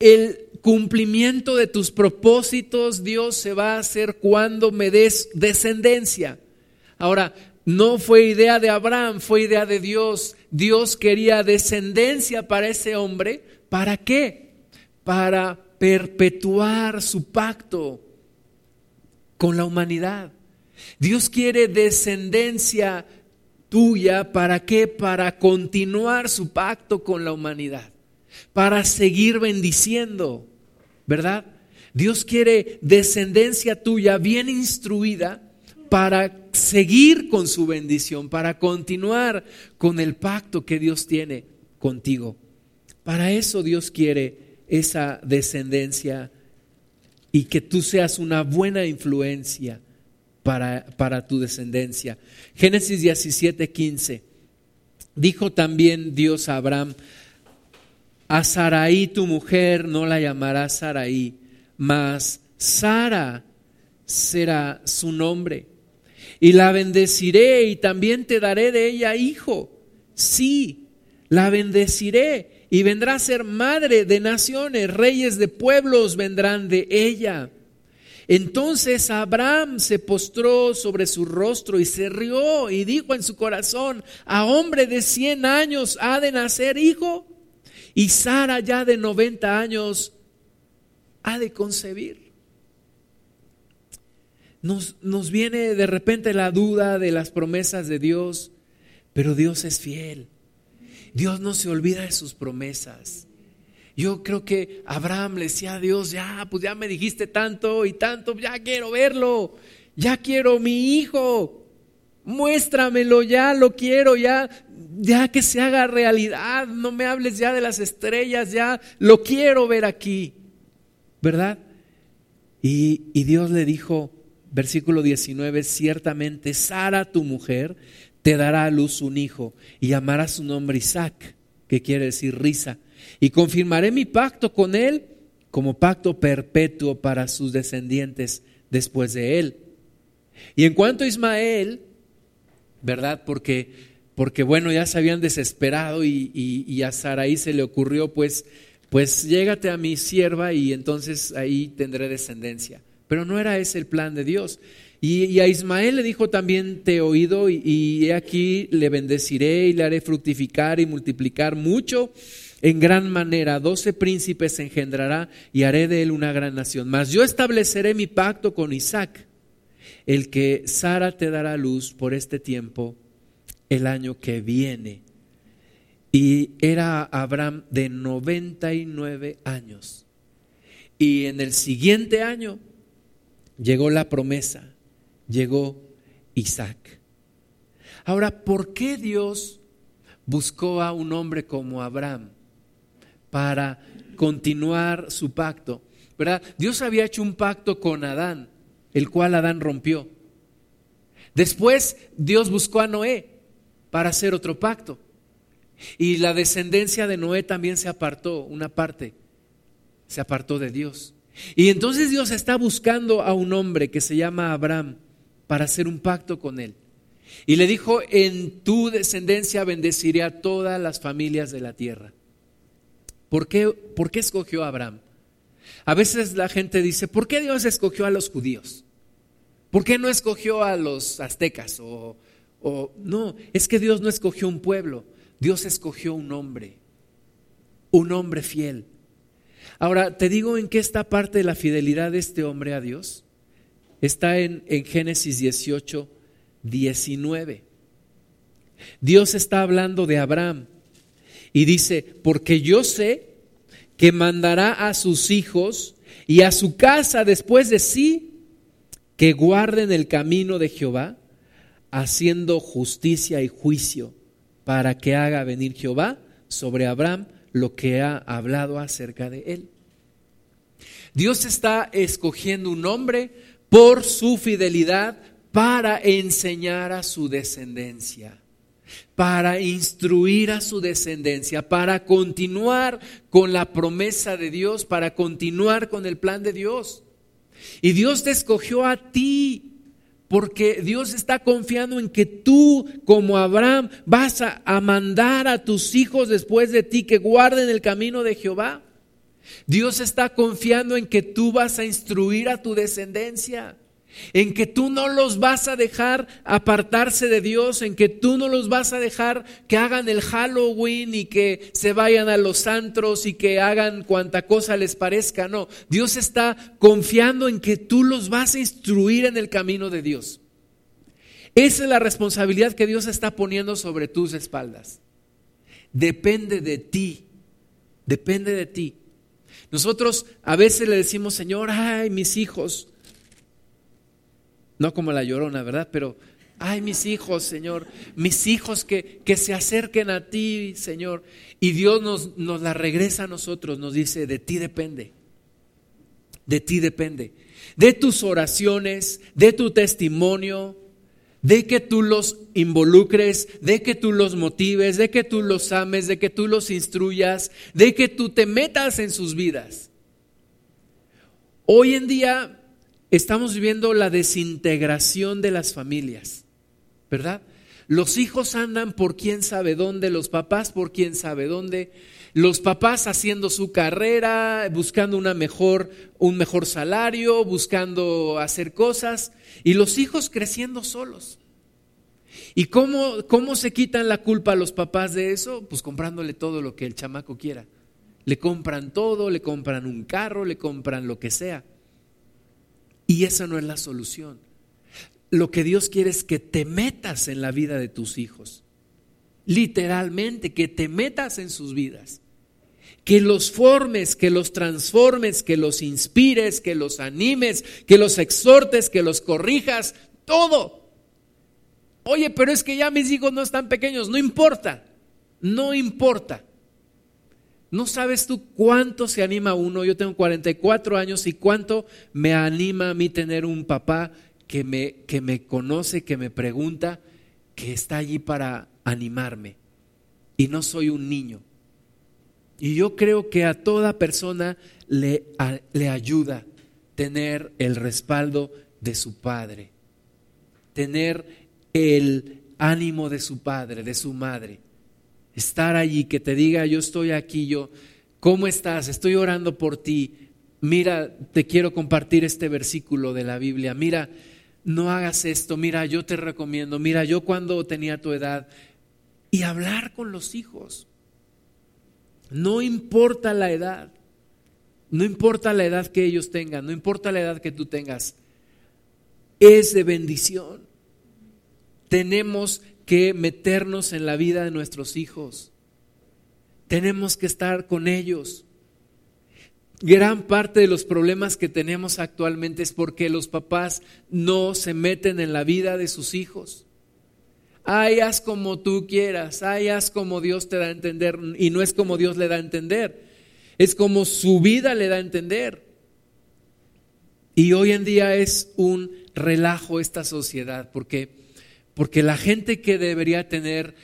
El cumplimiento de tus propósitos, Dios, se va a hacer cuando me des descendencia. Ahora, no fue idea de Abraham, fue idea de Dios. Dios quería descendencia para ese hombre. ¿Para qué? Para perpetuar su pacto con la humanidad. Dios quiere descendencia tuya, ¿para qué? Para continuar su pacto con la humanidad, para seguir bendiciendo, ¿verdad? Dios quiere descendencia tuya bien instruida para seguir con su bendición, para continuar con el pacto que Dios tiene contigo. Para eso Dios quiere esa descendencia y que tú seas una buena influencia para, para tu descendencia. Génesis 17, 15. Dijo también Dios a Abraham, a Saraí tu mujer no la llamarás Saraí, mas Sara será su nombre. Y la bendeciré y también te daré de ella hijo. Sí, la bendeciré y vendrá a ser madre de naciones, reyes de pueblos vendrán de ella. Entonces Abraham se postró sobre su rostro y se rió y dijo en su corazón, a hombre de cien años ha de nacer hijo y Sara ya de noventa años ha de concebir. Nos, nos viene de repente la duda de las promesas de Dios, pero Dios es fiel. Dios no se olvida de sus promesas. Yo creo que Abraham le decía a Dios, ya, pues ya me dijiste tanto y tanto, ya quiero verlo, ya quiero mi hijo, muéstramelo, ya lo quiero, ya, ya que se haga realidad, no me hables ya de las estrellas, ya lo quiero ver aquí, ¿verdad? Y, y Dios le dijo, versículo 19, ciertamente Sara, tu mujer, te dará a luz un hijo y llamará su nombre Isaac, que quiere decir risa. Y confirmaré mi pacto con él como pacto perpetuo para sus descendientes después de él. Y en cuanto a Ismael, ¿verdad? Porque, porque bueno, ya se habían desesperado y, y, a Saraí se le ocurrió, pues, pues llégate a mi sierva y entonces ahí tendré descendencia. Pero no era ese el plan de Dios. Y, a Ismael le dijo también, te he oído y, he aquí le bendeciré y le haré fructificar y multiplicar mucho en gran manera. Doce príncipes engendrará y haré de él una gran nación. Mas yo estableceré mi pacto con Isaac, el que Sara te dará luz por este tiempo, el año que viene. Y era Abraham de 99 años. Y en el siguiente año llegó la promesa llegó Isaac. Ahora, ¿por qué Dios buscó a un hombre como Abraham para continuar su pacto? ¿Verdad? Dios había hecho un pacto con Adán, el cual Adán rompió. Después Dios buscó a Noé para hacer otro pacto. Y la descendencia de Noé también se apartó, una parte, se apartó de Dios. Y entonces Dios está buscando a un hombre que se llama Abraham para hacer un pacto con él. Y le dijo, en tu descendencia bendeciré a todas las familias de la tierra. ¿Por qué, ¿Por qué escogió a Abraham? A veces la gente dice, ¿por qué Dios escogió a los judíos? ¿Por qué no escogió a los aztecas? O, o, no, es que Dios no escogió un pueblo, Dios escogió un hombre, un hombre fiel. Ahora, te digo en qué está parte de la fidelidad de este hombre a Dios. Está en, en Génesis 18, 19. Dios está hablando de Abraham y dice, porque yo sé que mandará a sus hijos y a su casa después de sí que guarden el camino de Jehová, haciendo justicia y juicio, para que haga venir Jehová sobre Abraham lo que ha hablado acerca de él. Dios está escogiendo un hombre por su fidelidad para enseñar a su descendencia para instruir a su descendencia, para continuar con la promesa de Dios, para continuar con el plan de Dios. Y Dios te escogió a ti, porque Dios está confiando en que tú, como Abraham, vas a, mandar a tus hijos después de ti que guarden el camino de Jehová. Dios está confiando en que tú vas a instruir a tu descendencia en que tú no los vas a dejar apartarse de Dios, en que tú no los vas a dejar que hagan el Halloween y que se vayan a los antros y que hagan cuanta cosa les parezca. No, Dios está confiando en que tú los vas a instruir en el camino de Dios. Esa es la responsabilidad que Dios está poniendo sobre tus espaldas. Depende de ti, depende de ti. Nosotros a veces le decimos, Señor, ay, mis hijos, no como la llorona, ¿verdad? Pero, ay, mis hijos, Señor, mis hijos que, que se acerquen a ti, Señor. Y Dios nos, nos la regresa a nosotros, nos dice, de ti depende, de ti depende, de tus oraciones, de tu testimonio, de que tú los involucres, de que tú los motives, de que tú los ames, de que tú los instruyas, de que tú te metas en sus vidas. Hoy en día estamos viviendo la desintegración de las familias, ¿verdad? Los hijos andan por quién sabe dónde, los papás por quién sabe dónde, los papás haciendo su carrera, buscando una mejor, un mejor salario, buscando hacer cosas, y los hijos creciendo solos. ¿Y cómo, cómo se quitan la culpa a los papás de eso? Pues comprándole todo lo que el chamaco quiera. Le compran todo, le compran un carro, le compran lo que sea. Y esa no es la solución. Lo que Dios quiere es que te metas en la vida de tus hijos. Literalmente, que te metas en sus vidas. Que los formes, que los transformes, que los inspires, que los animes, que los exhortes, que los corrijas, todo. Oye, pero es que ya mis hijos no están pequeños, no importa, no importa. No sabes tú cuánto se anima uno. Yo tengo 44 años y cuánto me anima a mí tener un papá que me, que me conoce, que me pregunta, que está allí para animarme. Y no soy un niño. Y yo creo que a toda persona le, le ayuda tener el respaldo de su padre, tener el ánimo de su padre, de su madre estar allí, que te diga, yo estoy aquí, yo, ¿cómo estás? Estoy orando por ti. Mira, te quiero compartir este versículo de la Biblia. Mira, no hagas esto. Mira, yo te recomiendo. Mira, yo cuando tenía tu edad. Y hablar con los hijos. No importa la edad. No importa la edad que ellos tengan. No importa la edad que tú tengas. Es de bendición. Tenemos que meternos en la vida de nuestros hijos. Tenemos que estar con ellos. Gran parte de los problemas que tenemos actualmente es porque los papás no se meten en la vida de sus hijos. Ay, haz como tú quieras, ay, haz como Dios te da a entender. Y no es como Dios le da a entender, es como su vida le da a entender. Y hoy en día es un relajo esta sociedad, porque porque la gente que debería tener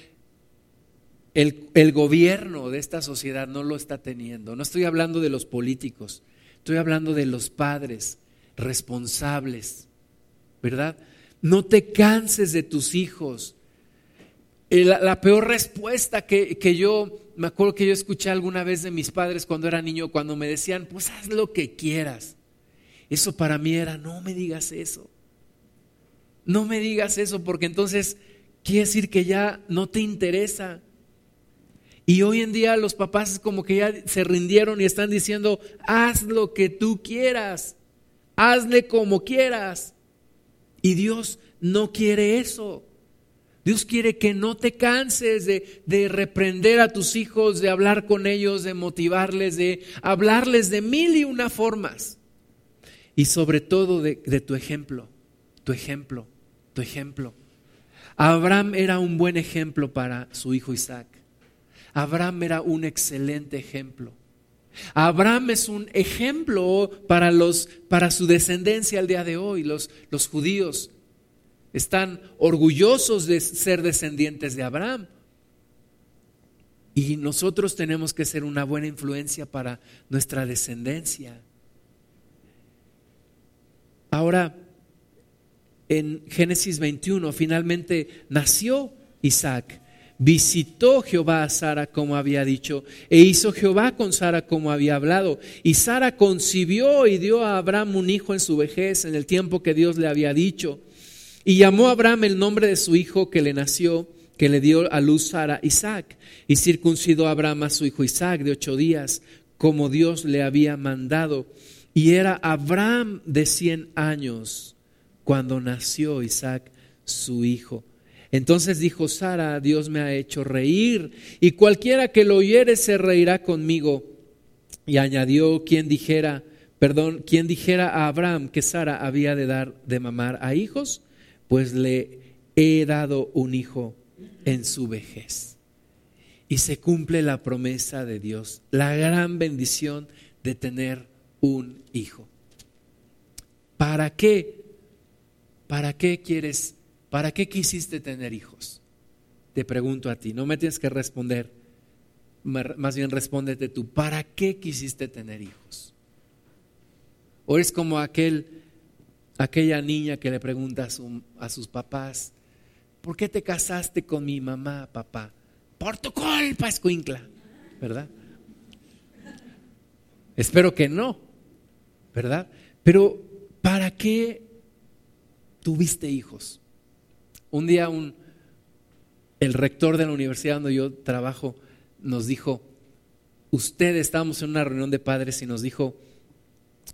el, gobierno de esta sociedad no lo está teniendo. No estoy hablando de los políticos, estoy hablando de los padres responsables, ¿verdad? No te canses de tus hijos. Eh, la, peor respuesta que, que, yo, me acuerdo que yo escuché alguna vez de mis padres cuando era niño, cuando me decían, pues haz lo que quieras. Eso para mí era, no me digas eso. No me digas eso porque entonces quiere decir que ya no te interesa. Y hoy en día los papás como que ya se rindieron y están diciendo, haz lo que tú quieras, hazle como quieras. Y Dios no quiere eso. Dios quiere que no te canses de, reprender a tus hijos, de hablar con ellos, de motivarles, de hablarles de mil y una formas. Y sobre todo de, de tu ejemplo, tu ejemplo, tu ejemplo. Abraham era un buen ejemplo para su hijo Isaac. Abraham era un excelente ejemplo. Abraham es un ejemplo para, los, para su descendencia al día de hoy, los, los judíos. Están orgullosos de ser descendientes de Abraham. Y nosotros tenemos que ser una buena influencia para nuestra descendencia. Ahora, en Génesis 21, finalmente nació Isaac. Visitó Jehová a Sara como había dicho, e hizo Jehová con Sara como había hablado. Y Sara concibió y dio a Abraham un hijo en su vejez, en el tiempo que Dios le había dicho. Y llamó a Abraham el nombre de su hijo que le nació, que le dio a luz Sara, Isaac. Y circuncidó a Abraham a su hijo Isaac de ocho días, como Dios le había mandado. Y era Abraham de cien años cuando nació Isaac, su hijo. Entonces dijo Sara, Dios me ha hecho reír, y cualquiera que lo oyere se reirá conmigo. Y añadió quien dijera, perdón, quien dijera a Abraham que Sara había de dar de mamar a hijos, pues le he dado un hijo en su vejez. Y se cumple la promesa de Dios, la gran bendición de tener un hijo. ¿Para qué? ¿Para qué quieres? ¿Para qué quisiste tener hijos? Te pregunto a ti, no me tienes que responder, más bien respóndete tú, ¿para qué quisiste tener hijos? O es como aquel aquella niña que le pregunta a, sus papás, ¿por qué te casaste con mi mamá, papá? Por tu culpa, escuincla, ¿verdad? Espero que no, ¿verdad? Pero ¿para qué tuviste hijos? Un día un, el rector de la universidad donde yo trabajo nos dijo, ustedes estábamos en una reunión de padres y nos dijo,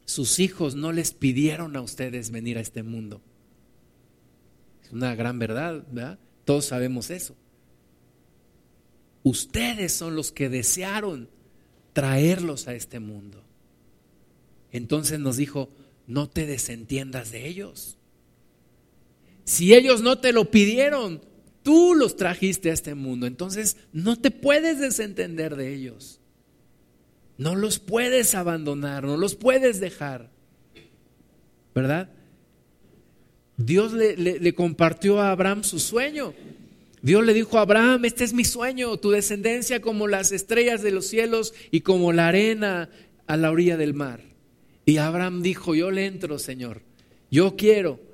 sus hijos no les pidieron a ustedes venir a este mundo. Es una gran verdad, ¿verdad? Todos sabemos eso. Ustedes son los que desearon traerlos a este mundo. Entonces nos dijo, no te desentiendas de ellos. Si ellos no te lo pidieron, tú los trajiste a este mundo. Entonces no te puedes desentender de ellos. No los puedes abandonar, no los puedes dejar. ¿Verdad? Dios le, compartió a Abraham su sueño. Dios le dijo a Abraham, este es mi sueño, tu descendencia como las estrellas de los cielos y como la arena a la orilla del mar. Y Abraham dijo, yo le entro, Señor, yo quiero.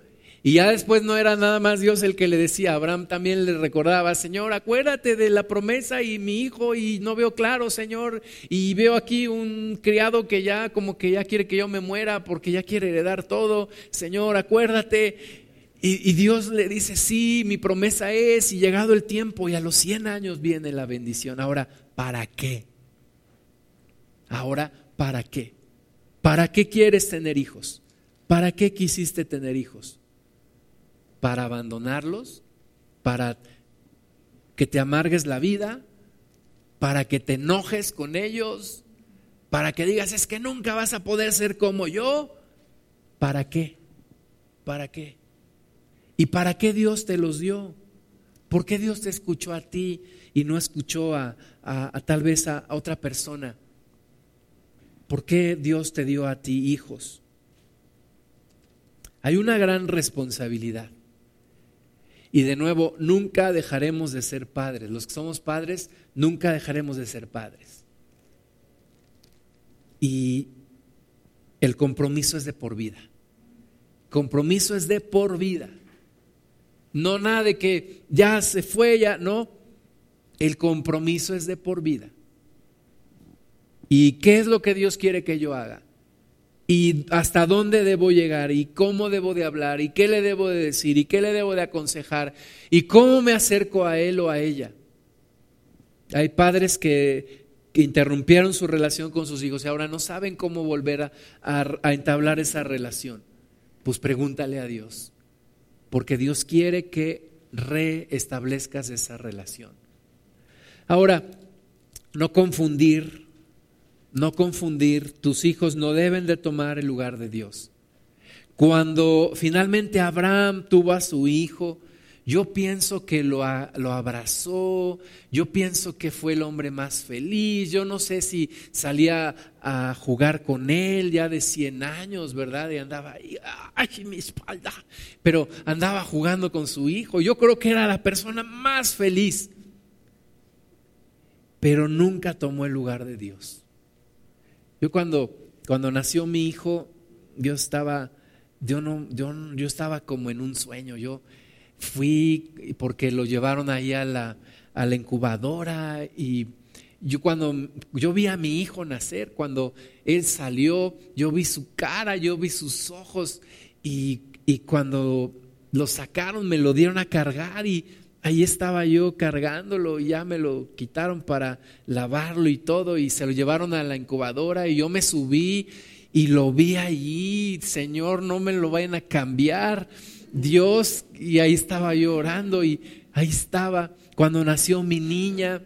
Y ya después no era nada más Dios el que le decía, Abraham también le recordaba, Señor, acuérdate de la promesa y mi hijo y no veo claro, Señor, y veo aquí un criado que ya como que ya quiere que yo me muera porque ya quiere heredar todo, Señor, acuérdate. Y, Dios le dice, sí, mi promesa es, y llegado el tiempo, y a los 100 años viene la bendición. Ahora, ¿para qué? Ahora, ¿para qué? ¿Para qué quieres tener hijos? ¿Para qué quisiste tener hijos? Para abandonarlos, para que te amargues la vida, para que te enojes con ellos, para que digas, es que nunca vas a poder ser como yo. ¿Para qué? ¿Para qué? ¿Y para qué Dios te los dio? ¿Por qué Dios te escuchó a ti y no escuchó a, tal vez a otra persona? ¿Por qué Dios te dio a ti hijos? Hay una gran responsabilidad. Y de nuevo, nunca dejaremos de ser padres. Los que somos padres, nunca dejaremos de ser padres. Y el compromiso es de por vida. Compromiso es de por vida. No nada de que ya se fue, ya, no. El compromiso es de por vida. ¿Y qué es lo que Dios quiere que yo haga? Y hasta dónde debo llegar y cómo debo de hablar y qué le debo de decir y qué le debo de aconsejar y cómo me acerco a él o a ella. Hay padres que, interrumpieron su relación con sus hijos y ahora no saben cómo volver a, a entablar esa relación. Pues pregúntale a Dios, porque Dios quiere que reestablezcas esa relación. Ahora, no confundir no confundir, tus hijos no deben de tomar el lugar de Dios. Cuando finalmente Abraham tuvo a su hijo, yo pienso que lo, lo, abrazó, yo pienso que fue el hombre más feliz, yo no sé si salía a jugar con él ya de 100 años, ¿verdad? Y andaba ahí, ay, mi espalda, pero andaba jugando con su hijo, yo creo que era la persona más feliz, pero nunca tomó el lugar de Dios. Yo cuando, cuando nació mi hijo, yo estaba, yo no, yo, yo estaba como en un sueño. Yo fui porque lo llevaron ahí a la, a la incubadora y yo cuando yo vi a mi hijo nacer, cuando él salió, yo vi su cara, yo vi sus ojos y, y cuando lo sacaron me lo dieron a cargar y ahí estaba yo cargándolo y ya me lo quitaron para lavarlo y todo y se lo llevaron a la incubadora y yo me subí y lo vi allí, Señor, no me lo vayan a cambiar, Dios, y ahí estaba yo orando y ahí estaba. Cuando nació mi niña,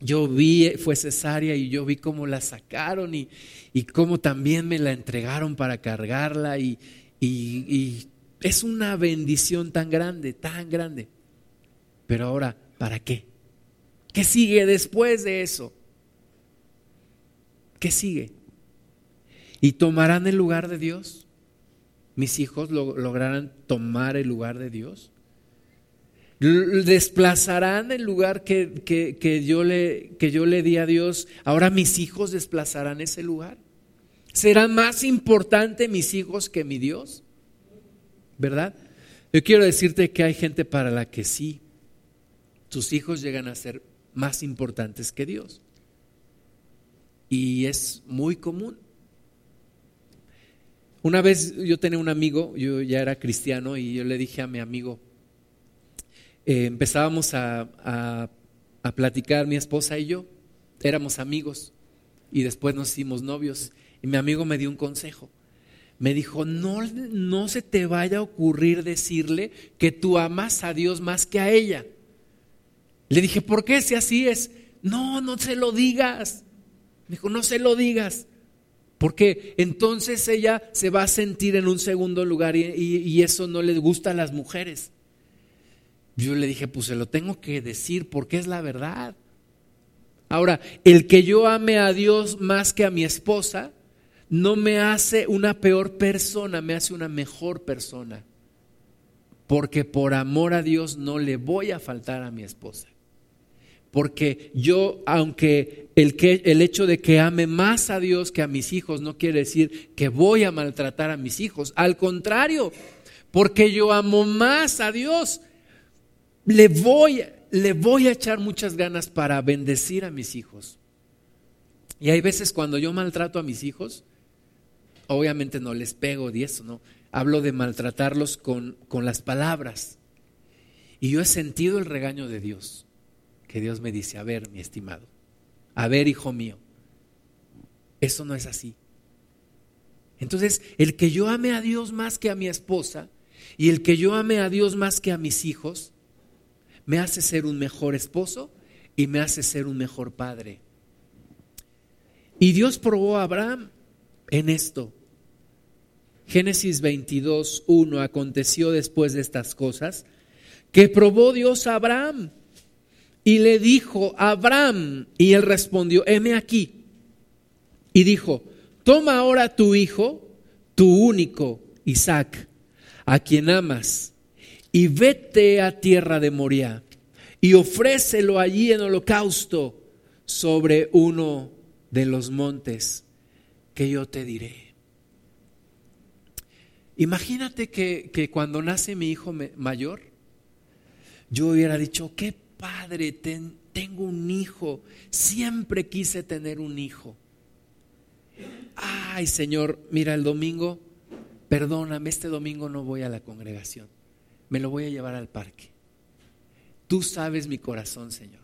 yo vi, fue cesárea y yo vi cómo la sacaron y, y cómo también me la entregaron para cargarla y, y es una bendición tan grande, tan grande. Pero ahora, ¿para qué? ¿Qué sigue después de eso? ¿Qué sigue? ¿Y tomarán el lugar de Dios? ¿Mis hijos lograrán tomar el lugar de Dios? ¿Desplazarán el lugar que, que, yo le, que yo le di a Dios? ¿Ahora mis hijos desplazarán ese lugar? ¿Serán más importantes mis hijos que mi Dios? ¿Verdad? Yo quiero decirte que hay gente para la que sí, tus hijos llegan a ser más importantes que Dios. Y es muy común. Una vez yo tenía un amigo, yo ya era cristiano, y yo le dije a mi amigo, eh, empezábamos a, a, platicar mi esposa y yo, éramos amigos, y después nos hicimos novios, y mi amigo me dio un consejo. Me dijo, no, no se te vaya a ocurrir decirle que tú amas a Dios más que a ella. Le dije, ¿por qué si así es? No, no se lo digas. Me dijo, no se lo digas. Porque entonces ella se va a sentir en un segundo lugar y, eso no le gusta a las mujeres. Yo le dije, pues se lo tengo que decir porque es la verdad. Ahora, el que yo ame a Dios más que a mi esposa no me hace una peor persona, me hace una mejor persona. Porque por amor a Dios no le voy a faltar a mi esposa. Porque yo, aunque el, que, el hecho de que ame más a Dios que a mis hijos no quiere decir que voy a maltratar a mis hijos. Al contrario, porque yo amo más a Dios, le voy, le voy a echar muchas ganas para bendecir a mis hijos. Y hay veces cuando yo maltrato a mis hijos, obviamente no les pego de eso, ¿no? Hablo de maltratarlos con, con las palabras. Y yo he sentido el regaño de Dios que Dios me dice, a ver, mi estimado, a ver, hijo mío, eso no es así. Entonces, el que yo ame a Dios más que a mi esposa y el que yo ame a Dios más que a mis hijos, me hace ser un mejor esposo y me hace ser un mejor padre. Y Dios probó a Abraham en esto. Génesis 22, 1 aconteció después de estas cosas que probó Dios a Abraham y le dijo Abraham, y él respondió, heme aquí. Y dijo, toma ahora tu hijo, tu único, Isaac, a quien amas, y vete a tierra de Moria, y ofrécelo allí en holocausto sobre uno de los montes que yo te diré. Imagínate que, que cuando nace mi hijo mayor, yo hubiera dicho, qué padre, tengo un hijo, siempre quise tener un hijo. ay Señor, mira el domingo, perdóname, este domingo no voy a la congregación, me lo voy a llevar al parque. Tú sabes mi corazón, Señor.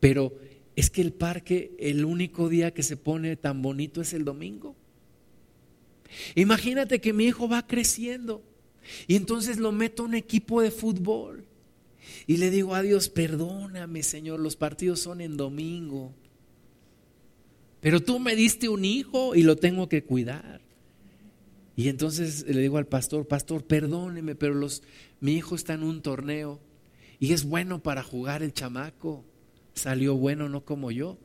Pero es que el parque, el único día que se pone tan bonito es el domingo. Imagínate que mi hijo va creciendo y entonces lo meto a un equipo de fútbol y le digo a Dios, perdóname Señor, los partidos son en domingo. Pero tú me diste un hijo y lo tengo que cuidar. Y entonces le digo al pastor, pastor, perdóneme, pero los, mi hijo está en un torneo y es bueno para jugar el chamaco. Salió bueno, no como yo.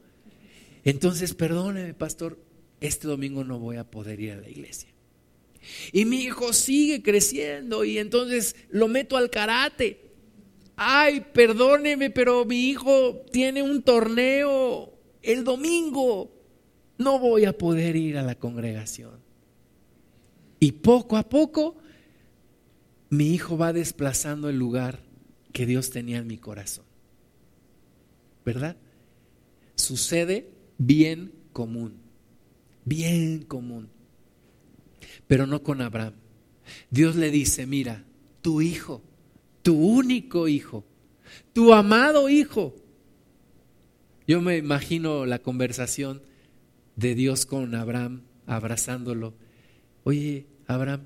Entonces, perdóneme, pastor, este domingo no voy a poder ir a la iglesia. Y mi hijo sigue creciendo y entonces lo meto al karate. Ay, perdóneme, pero mi hijo tiene un torneo el domingo. No voy a poder ir a la congregación. Y poco a poco mi hijo va desplazando el lugar que Dios tenía en mi corazón. ¿Verdad? Sucede bien común bien común, pero no con Abraham. Dios le dice, mira, tu hijo, tu único hijo, tu amado hijo. Yo me imagino la conversación de Dios con Abraham, abrazándolo. Oye, Abraham,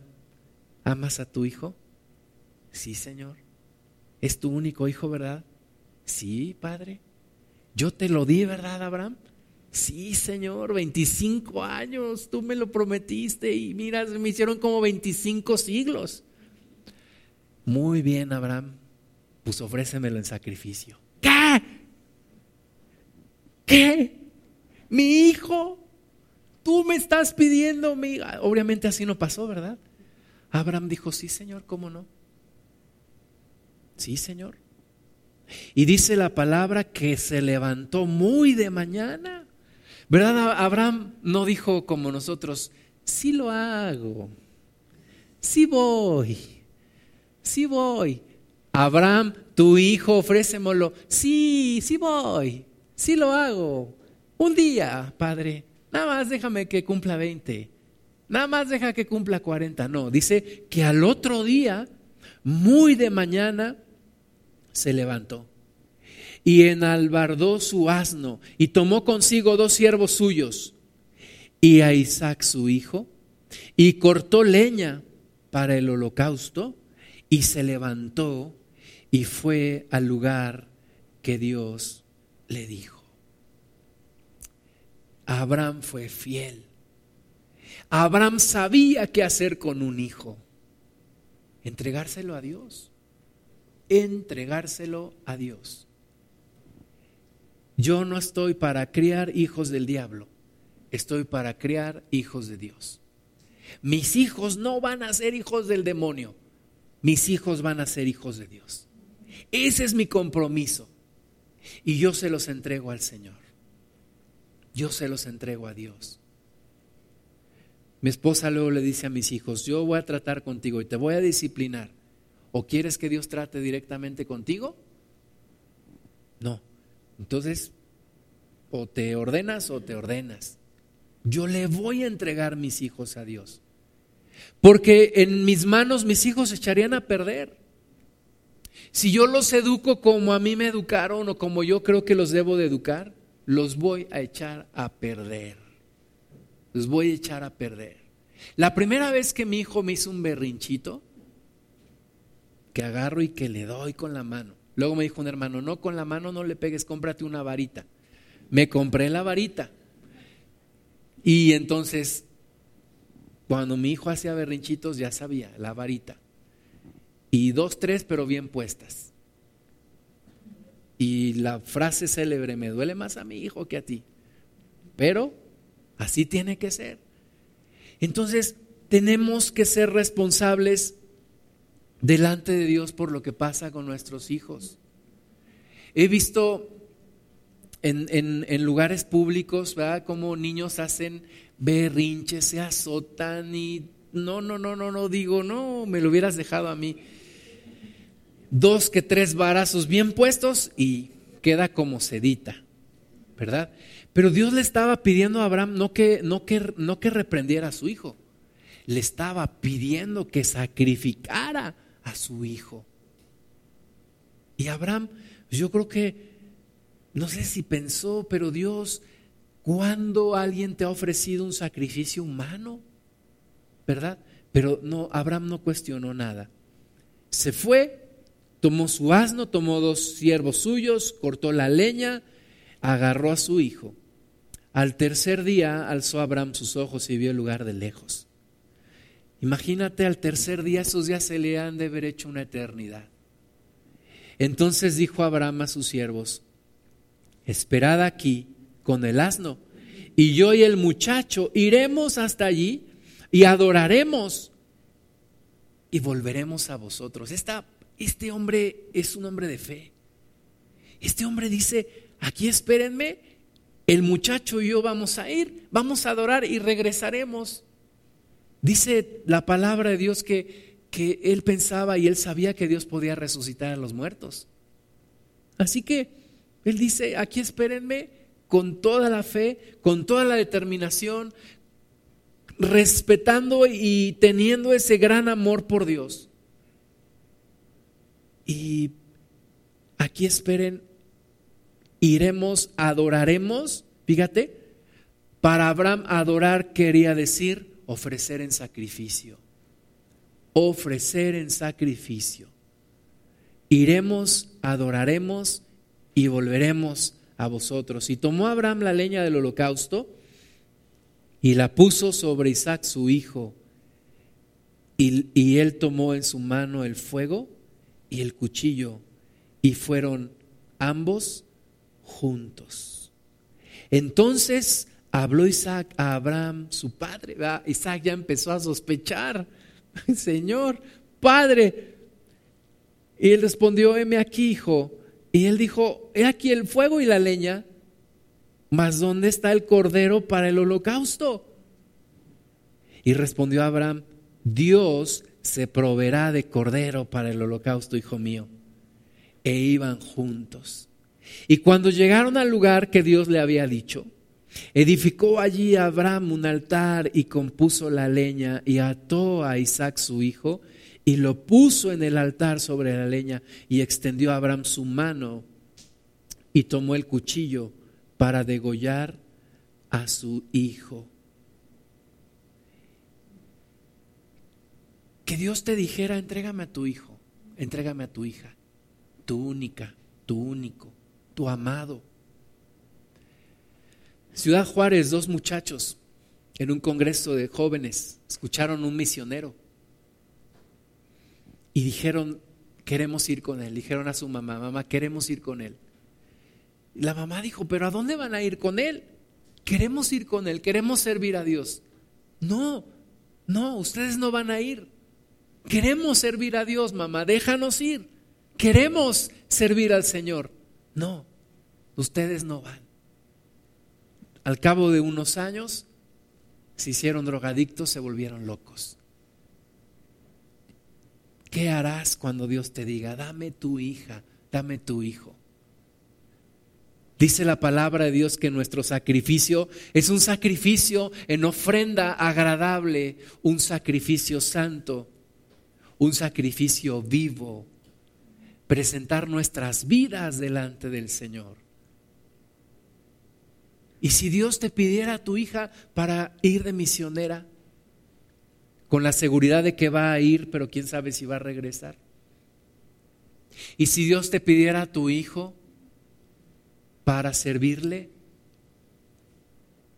¿amas a tu hijo? Sí, Señor. ¿Es tu único hijo, verdad? Sí, Padre. Yo te lo di, ¿verdad, Abraham? Sí, Señor, 25 años, tú me lo prometiste y mira, me hicieron como 25 siglos. Muy bien, Abraham, pues ofrécemelo en sacrificio. ¿Qué? ¿Qué? Mi hijo, tú me estás pidiendo mi... Obviamente así no pasó, ¿verdad? Abraham dijo, sí, Señor, ¿cómo no? Sí, Señor. Y dice la palabra que se levantó muy de mañana ¿Verdad? Abraham no dijo como nosotros, sí lo hago, sí voy, sí voy. Abraham, tu hijo, ofrécemelo. Sí, sí voy, sí lo hago. Un día, padre, nada más déjame que cumpla 20. Nada más deja que cumpla 40. No, dice que al otro día, muy de mañana, se levantó y enalbardó su asno y tomó consigo dos siervos suyos y a Isaac su hijo y cortó leña para el holocausto y se levantó y fue al lugar que Dios le dijo. Abraham fue fiel. Abraham sabía qué hacer con un hijo. Entregárselo a Dios. Entregárselo a Dios. Yo no estoy para criar hijos del diablo, estoy para criar hijos de Dios. Mis hijos no van a ser hijos del demonio, mis hijos van a ser hijos de Dios. Ese es mi compromiso. Y yo se los entrego al Señor. Yo se los entrego a Dios. Mi esposa luego le dice a mis hijos, yo voy a tratar contigo y te voy a disciplinar. ¿O quieres que Dios trate directamente contigo? No. Entonces, o te ordenas o te ordenas. Yo le voy a entregar mis hijos a Dios. Porque en mis manos mis hijos se echarían a perder. Si yo los educo como a mí me educaron o como yo creo que los debo de educar, los voy a echar a perder. Los voy a echar a perder. La primera vez que mi hijo me hizo un berrinchito, que agarro y que le doy con la mano. Luego me dijo un hermano, no, con la mano no le pegues, cómprate una varita. Me compré la varita. Y entonces, cuando mi hijo hacía berrinchitos, ya sabía, la varita. Y dos, tres, pero bien puestas. Y la frase célebre, me duele más a mi hijo que a ti. Pero así tiene que ser. Entonces, tenemos que ser responsables delante de Dios por lo que pasa con nuestros hijos. He visto en, lugares públicos, ¿verdad? Como niños hacen berrinches, se azotan y no, no, no, no, no, digo, no, me lo hubieras dejado a mí. Dos que tres varazos bien puestos y queda como sedita. ¿verdad? Pero Dios le estaba pidiendo a Abraham no que, no que, no que reprendiera a su hijo, le estaba pidiendo que sacrificara a su hijo. Y Abraham, yo creo que, no sé si pensó, pero Dios, ¿cuándo alguien te ha ofrecido un sacrificio humano? ¿Verdad? Pero no, Abraham no cuestionó nada. Se fue, tomó su asno, tomó dos siervos suyos, cortó la leña, agarró a su hijo. Al tercer día alzó Abraham sus ojos y vio el lugar de lejos. Imagínate al tercer día, esos días se le han de haber hecho una eternidad. Entonces dijo Abraham a sus siervos, esperad aquí con el asno, y yo y el muchacho iremos hasta allí y adoraremos y volveremos a vosotros. este hombre es un hombre de fe. Este hombre dice, aquí espérenme, el muchacho y yo vamos a ir, vamos a adorar y regresaremos. Dice la palabra de Dios que, que él pensaba y él sabía que Dios podía resucitar a los muertos. Así que él dice, aquí espérenme con toda la fe, con toda la determinación, respetando y teniendo ese gran amor por Dios. Y aquí esperen, iremos, adoraremos, fíjate, para Abraham adorar quería decir ofrecer en sacrificio, ofrecer en sacrificio. Iremos, adoraremos y volveremos a vosotros. Y tomó Abraham la leña del holocausto, y la puso sobre Isaac su hijo. Y, él tomó en su mano el fuego y el cuchillo y fueron ambos juntos. Entonces habló Isaac a Abraham, su padre. Isaac ya empezó a sospechar, <laughs> Señor, Padre. Y él respondió, heme aquí, hijo. Y él dijo, he aquí el fuego y la leña, mas ¿dónde está el cordero para el holocausto? Y respondió Abraham, Dios se proveerá de cordero para el holocausto, hijo mío. E iban juntos. Y cuando llegaron al lugar que Dios le había dicho, edificó allí Abraham un altar y compuso la leña y ató a Isaac su hijo y lo puso en el altar sobre la leña y extendió a Abraham su mano y tomó el cuchillo para degollar a su hijo. Que Dios te dijera, entrégame a tu hijo, entrégame a tu hija, tu única, tu único, tu amado. Ciudad Juárez, dos muchachos en un congreso de jóvenes escucharon un misionero y dijeron, queremos ir con él. Dijeron a su mamá, mamá, queremos ir con él. La mamá dijo, pero ¿a dónde van a ir con él? Queremos ir con él, queremos servir a Dios. No, no, ustedes no van a ir. Queremos servir a Dios, mamá, déjanos ir. Queremos servir al Señor. No, ustedes no van. Al cabo de unos años, se hicieron drogadictos, se volvieron locos. ¿Qué harás cuando Dios te diga, dame tu hija, dame tu hijo? Dice la palabra de Dios que nuestro sacrificio es un sacrificio en ofrenda agradable, un sacrificio santo, un sacrificio vivo, presentar nuestras vidas delante del Señor. Y si Dios te pidiera a tu hija para ir de misionera, con la seguridad de que va a ir, pero quién sabe si va a regresar. Y si Dios te pidiera a tu hijo para servirle,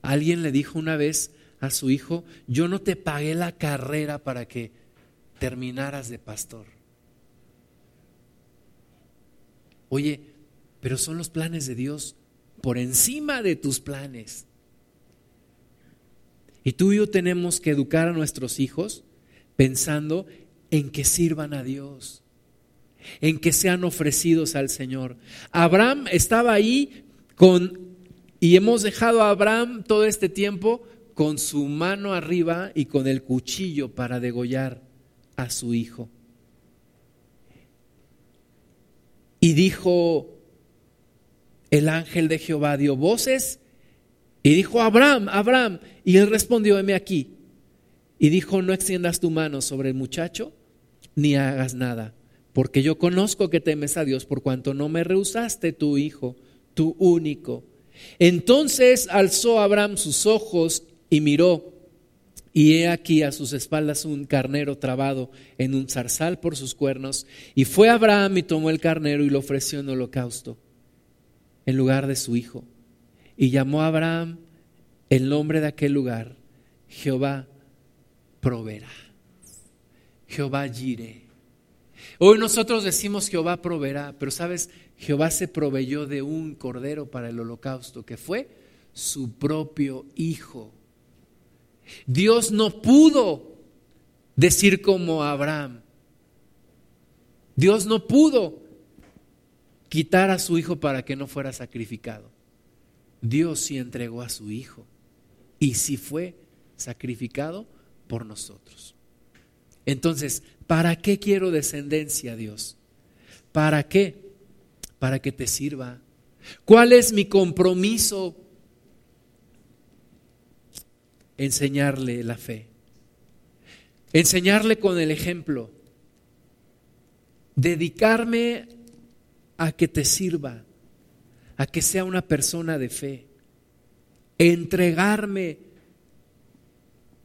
alguien le dijo una vez a su hijo, yo no te pagué la carrera para que terminaras de pastor. Oye, pero son los planes de Dios por encima de tus planes. Y tú y yo tenemos que educar a nuestros hijos pensando en que sirvan a Dios, en que sean ofrecidos al Señor. Abraham estaba ahí con, y hemos dejado a Abraham todo este tiempo con su mano arriba y con el cuchillo para degollar a su hijo. Y dijo, el ángel de Jehová dio voces y dijo, Abraham, Abraham. Y él respondió, heme aquí. Y dijo, no extiendas tu mano sobre el muchacho, ni hagas nada, porque yo conozco que temes a Dios por cuanto no me rehusaste tu hijo, tu único. Entonces alzó Abraham sus ojos y miró, y he aquí a sus espaldas un carnero trabado en un zarzal por sus cuernos. Y fue Abraham y tomó el carnero y lo ofreció en holocausto en lugar de su hijo. Y llamó a Abraham el nombre de aquel lugar, Jehová proveerá. Jehová gire. Hoy nosotros decimos Jehová proveerá, pero sabes, Jehová se proveyó de un cordero para el holocausto, que fue su propio hijo. Dios no pudo decir como Abraham. Dios no pudo quitar a su hijo para que no fuera sacrificado. Dios sí entregó a su hijo y sí fue sacrificado por nosotros. Entonces, ¿para qué quiero descendencia, Dios? ¿Para qué? Para que te sirva. ¿Cuál es mi compromiso? Enseñarle la fe. Enseñarle con el ejemplo. Dedicarme a que te sirva, a que sea una persona de fe. Entregarme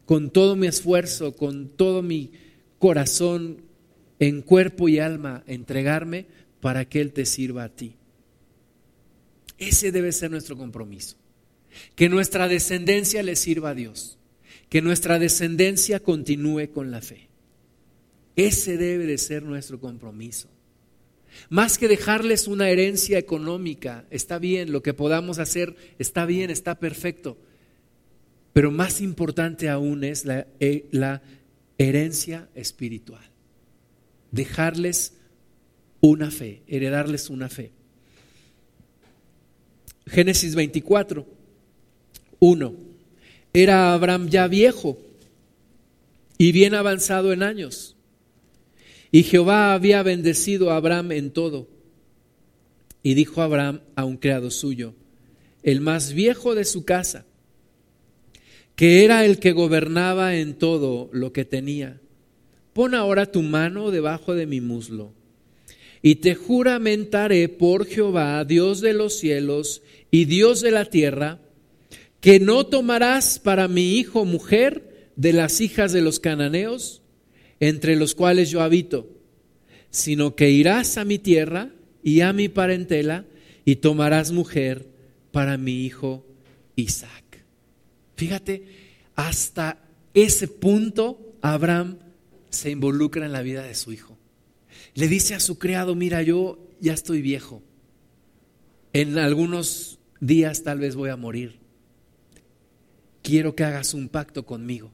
con todo mi esfuerzo, con todo mi corazón, en cuerpo y alma, entregarme para que Él te sirva a ti. Ese debe ser nuestro compromiso. Que nuestra descendencia le sirva a Dios. Que nuestra descendencia continúe con la fe. Ese debe de ser nuestro compromiso. Más que dejarles una herencia económica, está bien, lo que podamos hacer está bien, está perfecto. Pero más importante aún es la, eh, herencia espiritual. Dejarles una fe, heredarles una fe. Génesis 24, 1. Era Abraham ya viejo y bien avanzado en años y Jehová había bendecido a Abraham en todo. Y dijo Abraham a un criado suyo, el más viejo de su casa, que era el que gobernaba en todo lo que tenía, pon ahora tu mano debajo de mi muslo, y te juramentaré por Jehová, Dios de los cielos y Dios de la tierra, que no tomarás para mi hijo mujer de las hijas de los cananeos, entre los cuales yo habito, sino que irás a mi tierra y a mi parentela y tomarás mujer para mi hijo Isaac. Fíjate, hasta ese punto Abraham se involucra en la vida de su hijo. Le dice a su criado, mira, yo ya estoy viejo. En algunos días tal vez voy a morir. Quiero que hagas un pacto conmigo.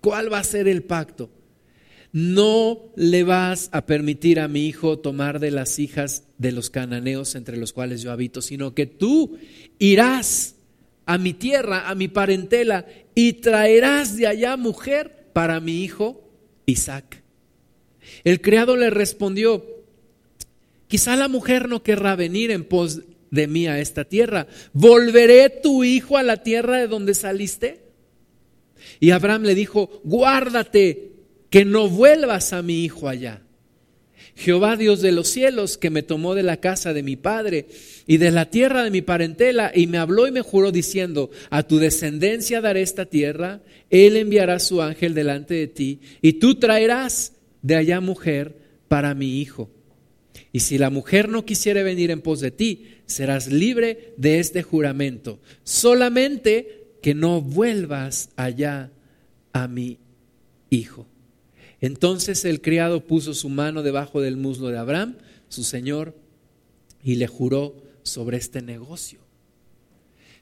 ¿Cuál va a ser el pacto? No le vas a permitir a mi hijo tomar de las hijas de los cananeos entre los cuales yo habito, sino que tú irás a mi tierra, a mi parentela, y traerás de allá mujer para mi hijo Isaac. El criado le respondió, quizá la mujer no querrá venir en pos de mí a esta tierra, ¿volveré tu hijo a la tierra de donde saliste? Y Abraham le dijo, guárdate que no vuelvas a mi hijo allá. Jehová Dios de los cielos, que me tomó de la casa de mi padre y de la tierra de mi parentela, y me habló y me juró diciendo, a tu descendencia daré esta tierra, él enviará su ángel delante de ti, y tú traerás de allá mujer para mi hijo. Y si la mujer no quisiere venir en pos de ti, serás libre de este juramento, solamente que no vuelvas allá a mi hijo. Entonces el criado puso su mano debajo del muslo de Abraham, su señor, y le juró sobre este negocio.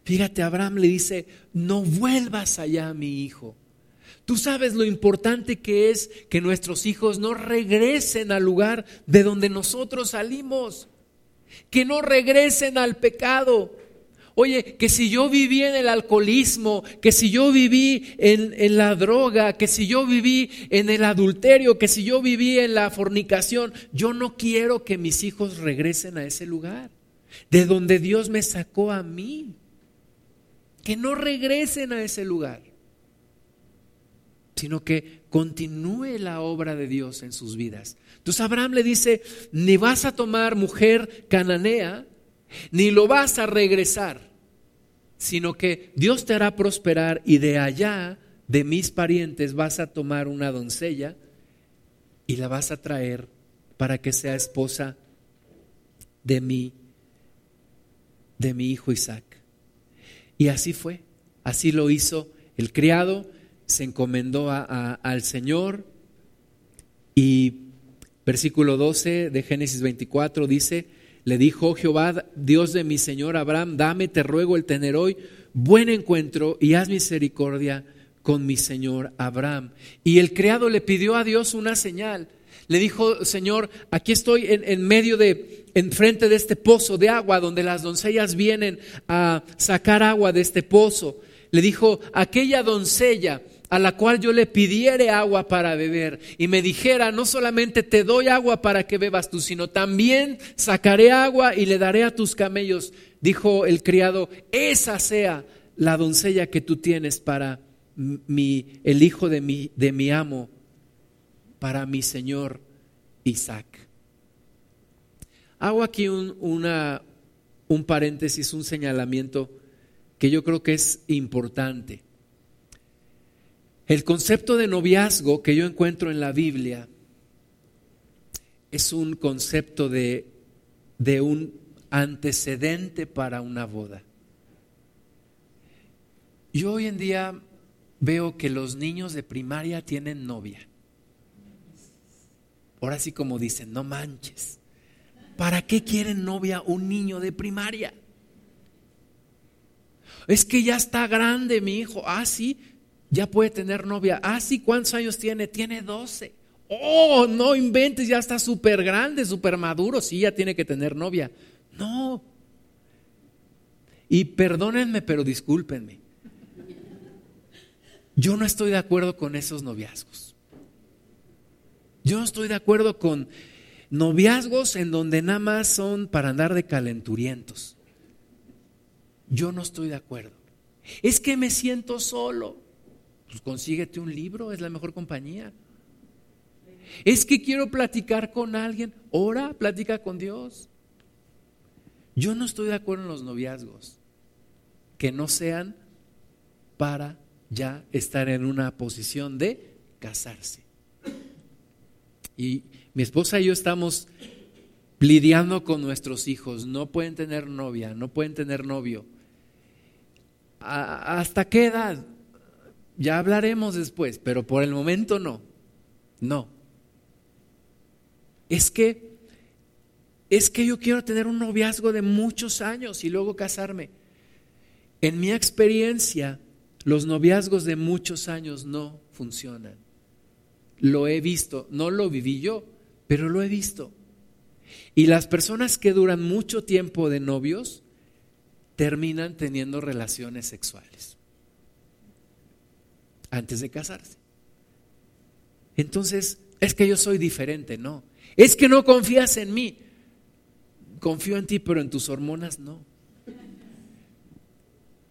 Fíjate, Abraham le dice, no vuelvas allá, mi hijo. Tú sabes lo importante que es que nuestros hijos no regresen al lugar de donde nosotros salimos, que no regresen al pecado, Oye, que si yo viví en el alcoholismo, que si yo viví en, la droga, que si yo viví en el adulterio, que si yo viví en la fornicación, yo no quiero que mis hijos regresen a ese lugar. de donde Dios me sacó a mí. Que no regresen a ese lugar, sino que continúe la obra de Dios en sus vidas. Entonces Abraham le dice, ni vas a tomar mujer cananea, ni lo vas a regresar, sino que Dios te hará prosperar y de allá, de mis parientes, vas a tomar una doncella y la vas a traer para que sea esposa de mi, de mi hijo Isaac. Y así fue, así lo hizo el criado, se encomendó al Señor y versículo 12 de Génesis 24 dice, le dijo Jehová, Dios de mi Señor Abraham, dame, te ruego el tener hoy buen encuentro y haz misericordia con mi Señor Abraham. Y el criado le pidió a Dios una señal. Le dijo, Señor, aquí estoy en, en medio de, enfrente de este pozo de agua donde las doncellas vienen a sacar agua de este pozo. Le dijo, aquella doncella a la cual yo le pidiere agua para beber y me dijera, no solamente te doy agua para que bebas tú, sino también sacaré agua y le daré a tus camellos, dijo el criado, esa sea la doncella que tú tienes para mi, el hijo de mi, de mi amo, para mi señor Isaac. Hago aquí un, una, un paréntesis, un señalamiento que yo creo que es importante. El concepto de noviazgo que yo encuentro en la Biblia es un concepto de, de un antecedente para una boda. Yo hoy en día veo que los niños de primaria tienen novia. Ahora sí como dicen, no manches. ¿Para qué quieren novia un niño de primaria? Es que ya está grande mi hijo. Ah, sí, ya puede tener novia. Ah, sí, ¿cuántos años tiene? Tiene 12. Oh, no inventes, ya está súper grande, súper maduro. Sí, ya tiene que tener novia. No. Y perdónenme, pero discúlpenme. Yo no estoy de acuerdo con esos noviazgos. Yo no estoy de acuerdo con noviazgos en donde nada más son para andar de calenturientos. Yo no estoy de acuerdo. Es que me siento solo. Pues consíguete un libro, es la mejor compañía. Es que quiero platicar con alguien, ora, platica con Dios. Yo no estoy de acuerdo en los noviazgos que no sean para ya estar en una posición de casarse. Y mi esposa y yo estamos lidiando con nuestros hijos. No pueden tener novia, no pueden tener novio. ¿Hasta qué edad? Ya hablaremos después, pero por el momento no. No. Es que es que yo quiero tener un noviazgo de muchos años y luego casarme. En mi experiencia, los noviazgos de muchos años no funcionan. Lo he visto, no lo viví yo, pero lo he visto. Y las personas que duran mucho tiempo de novios terminan teniendo relaciones sexuales antes de casarse. Entonces, es que yo soy diferente, no. Es que no confías en mí. Confío en ti, pero en tus hormonas no.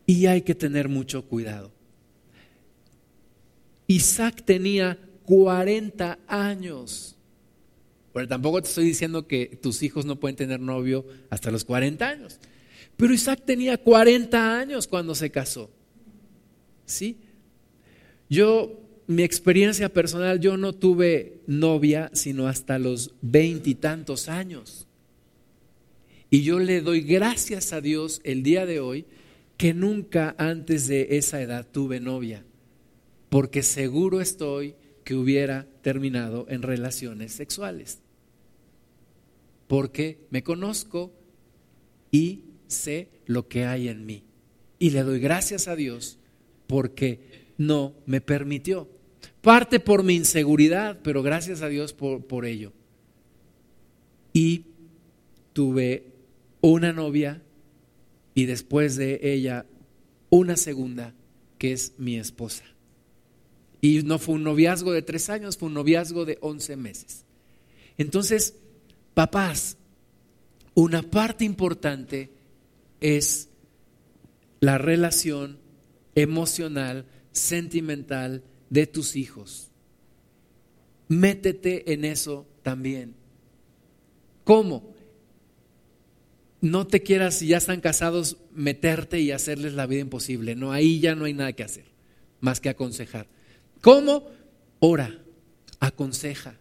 Y hay que tener mucho cuidado. Isaac tenía 40 años. Pero tampoco te estoy diciendo que tus hijos no pueden tener novio hasta los 40 años. Pero Isaac tenía 40 años cuando se casó. ¿Sí? Yo, mi experiencia personal, yo no tuve novia sino hasta los veintitantos años. Y yo le doy gracias a Dios el día de hoy que nunca antes de esa edad tuve novia, porque seguro estoy que hubiera terminado en relaciones sexuales, porque me conozco y sé lo que hay en mí. Y le doy gracias a Dios porque no me permitió. Parte por mi inseguridad, pero gracias a Dios por, por ello. Y tuve una novia y después de ella una segunda, que es mi esposa. Y no fue un noviazgo de tres años, fue un noviazgo de once meses. Entonces, papás, una parte importante es la relación emocional, sentimental de tus hijos. Métete en eso también. ¿Cómo? No te quieras, si ya están casados, meterte y hacerles la vida imposible. No, ahí ya no hay nada que hacer, más que aconsejar. ¿Cómo? Ora, aconseja.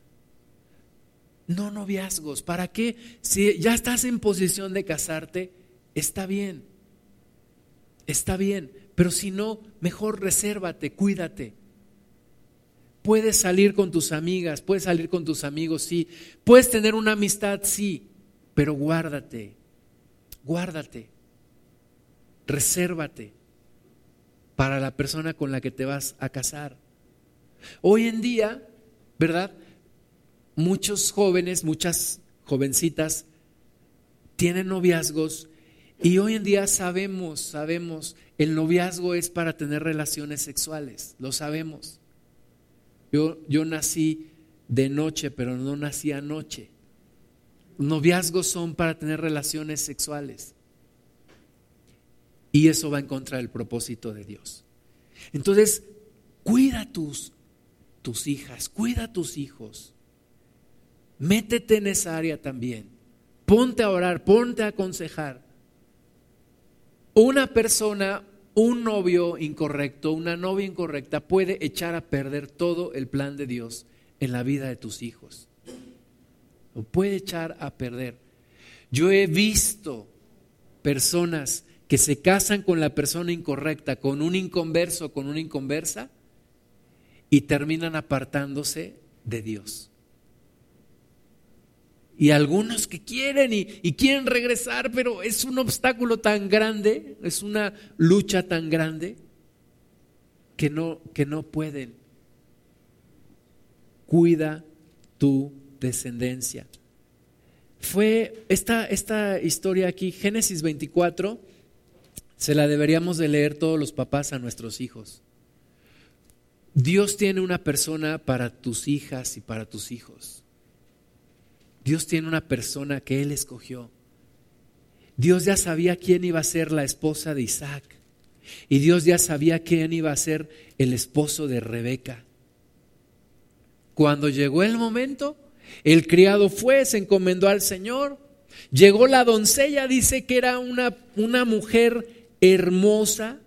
No noviazgos. ¿Para qué? Si ya estás en posición de casarte, está bien. Está bien. Pero si no, mejor resérvate, cuídate. Puedes salir con tus amigas, puedes salir con tus amigos, sí. Puedes tener una amistad, sí. Pero guárdate, guárdate. Resérvate para la persona con la que te vas a casar. Hoy en día, ¿verdad? muchos jóvenes, muchas jovencitas tienen noviazgos y hoy en día sabemos, sabemos, el noviazgo es para tener relaciones sexuales, lo sabemos. Yo, yo nací de noche, pero no nací anoche. Noviazgos son para tener relaciones sexuales. Y eso va en contra del propósito de Dios. Entonces, cuida tus, tus hijas, cuida tus hijos. Métete en esa área también. Ponte a orar, ponte a aconsejar. Una persona, un novio incorrecto, una novia incorrecta puede echar a perder todo el plan de Dios en la vida de tus hijos. Lo puede echar a perder. Yo he visto personas que se casan con la persona incorrecta, con un inconverso, con una inconversa, y terminan apartándose de Dios y algunos que quieren y, quieren regresar, pero es un obstáculo tan grande, es una lucha tan grande que no, que no pueden. Cuida tu descendencia. Fue esta, esta historia aquí, Génesis 24, se la deberíamos de leer todos los papás a nuestros hijos. Dios tiene una persona para tus hijas y para tus hijos. Dios tiene una persona que Él escogió. Dios ya sabía quién iba a ser la esposa de Isaac. Y Dios ya sabía quién iba a ser el esposo de Rebeca. Cuando llegó el momento, el criado fue, se encomendó al Señor. Llegó la doncella, dice que era una, una mujer hermosa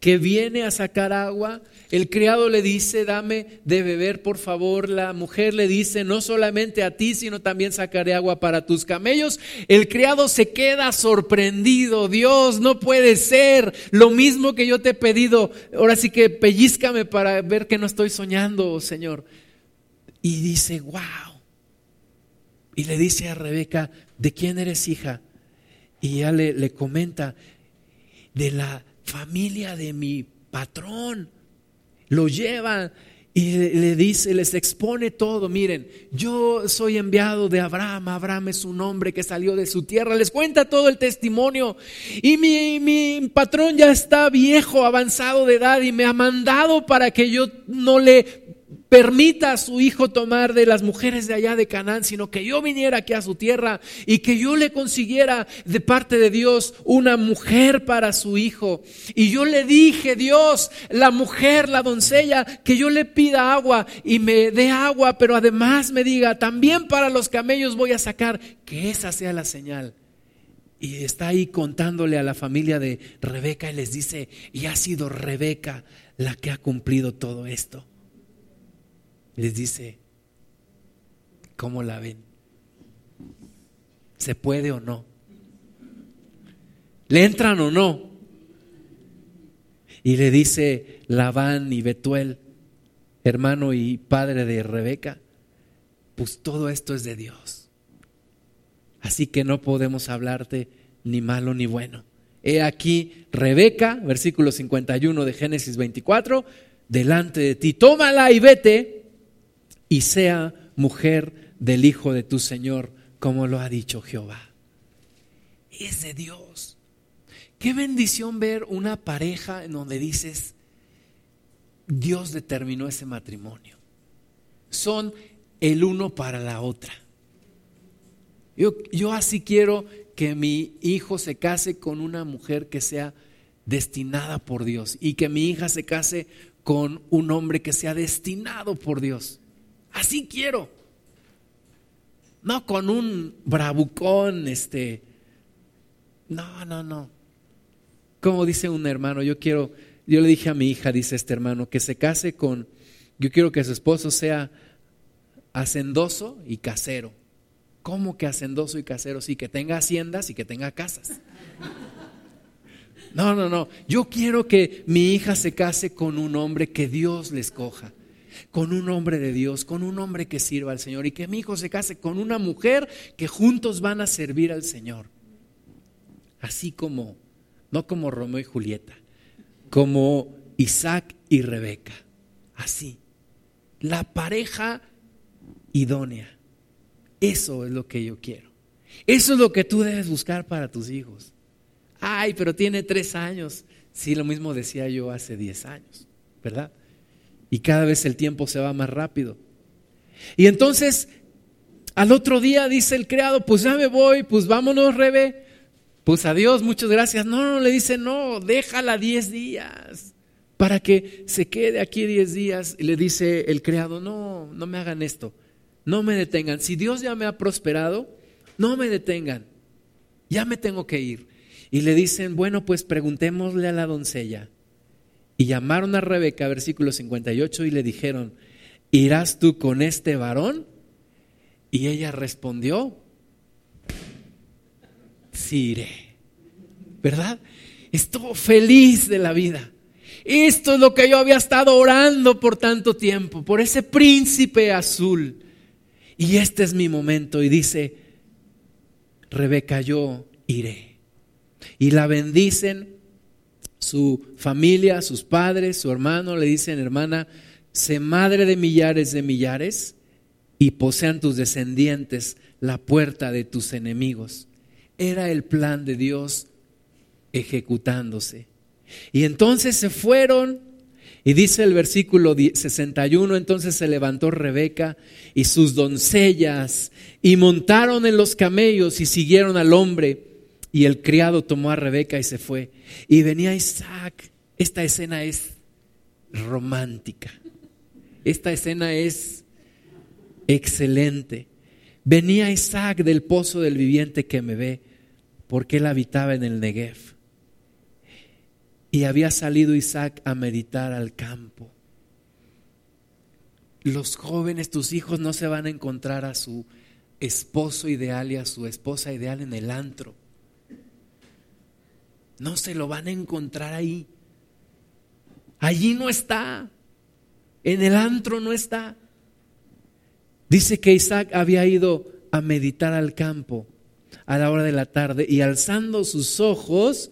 que viene a sacar agua el criado le dice, dame de beber, por favor. La mujer le dice, no solamente a ti, sino también sacaré agua para tus camellos. El criado se queda sorprendido. Dios, no puede ser lo mismo que yo te he pedido. Ahora sí que pellizcame para ver que no estoy soñando, Señor. Y dice, wow. Y le dice a Rebeca, ¿de quién eres hija? Y ella le, le comenta, de la familia de mi patrón lo lleva y le dice, les expone todo. Miren, yo soy enviado de Abraham. Abraham es un hombre que salió de su tierra. Les cuenta todo el testimonio. Y mi, mi, patrón ya está viejo, avanzado de edad y me ha mandado para que yo no le permita a su hijo tomar de las mujeres de allá de Canaán, sino que yo viniera aquí a su tierra y que yo le consiguiera de parte de Dios una mujer para su hijo. Y yo le dije, Dios, la mujer, la doncella, que yo le pida agua y me dé agua, pero además me diga, también para los camellos voy a sacar, que esa sea la señal. Y está ahí contándole a la familia de Rebeca y les dice, y ha sido Rebeca la que ha cumplido todo esto les dice, ¿cómo la ven? ¿Se puede o no? ¿Le entran o no? Y le dice Labán y Betuel, hermano y padre de Rebeca, pues todo esto es de Dios. Así que no podemos hablarte ni malo ni bueno. He aquí Rebeca, versículo 51 de Génesis 24, delante de ti, tómala y vete y sea mujer del Hijo de tu Señor, como lo ha dicho Jehová. Es de Dios. Qué bendición ver una pareja en donde dices, Dios determinó ese matrimonio. Son el uno para la otra. Yo, así quiero que mi hijo se case con una mujer que sea destinada por Dios y que mi hija se case con un hombre que sea destinado por Dios. Así quiero. No con un bravucón, este. No, no, no. Como dice un hermano, yo quiero, yo le dije a mi hija, dice este hermano, que se case con, yo quiero que su esposo sea hacendoso y casero. ¿Cómo que hacendoso y casero? Sí, que tenga haciendas y que tenga casas. No, no, no. Yo quiero que mi hija se case con un hombre que Dios le escoja, con un hombre de Dios, con un hombre que sirva al Señor y que mi hijo se case con una mujer que juntos van a servir al Señor. Así como, no como Romeo y Julieta, como Isaac y Rebeca. Así. La pareja idónea. Eso es lo que yo quiero. Eso es lo que tú debes buscar para tus hijos. Ay, pero tiene tres años. Sí, lo mismo decía yo hace diez años, ¿verdad? Y cada vez el tiempo se va más rápido. Y entonces, al otro día dice el criado, pues ya me voy, pues vámonos, Rebe. Pues adiós, muchas gracias. No, no, le dice, no, déjala diez días para que se quede aquí diez días. Y le dice el criado, no, no me hagan esto no me detengan. Si Dios ya me ha prosperado, no me detengan. Ya me tengo que ir. Y le dicen, bueno, pues preguntémosle a la doncella. Y llamaron a Rebeca, versículo 58, y le dijeron, ¿irás tú con este varón? Y ella respondió, sí iré. ¿Verdad? Estuvo feliz de la vida. Esto es lo que yo había estado orando por tanto tiempo, por ese príncipe azul y este es mi momento. Y dice, Rebeca, yo iré. Y la bendicen su familia, sus padres, su hermano, le dicen, hermana, sé madre de millares de millares y posean tus descendientes la puerta de tus enemigos. Era el plan de Dios ejecutándose. Y entonces se fueron y dice el versículo 61, entonces se levantó Rebeca y sus doncellas y montaron en los camellos y siguieron al hombre. Y el criado tomó a Rebeca y se fue. Y venía Isaac. Esta escena es romántica. Esta escena es excelente. Venía Isaac del pozo del viviente que me ve, porque él habitaba en el Negev. Y había salido Isaac a meditar al campo. Los jóvenes, tus hijos, no se van a encontrar a su esposo ideal y a su esposa ideal en el antro. No se lo van a encontrar ahí. Allí no está. En el antro no está. Dice que Isaac había ido a meditar al campo a la hora de la tarde y alzando sus ojos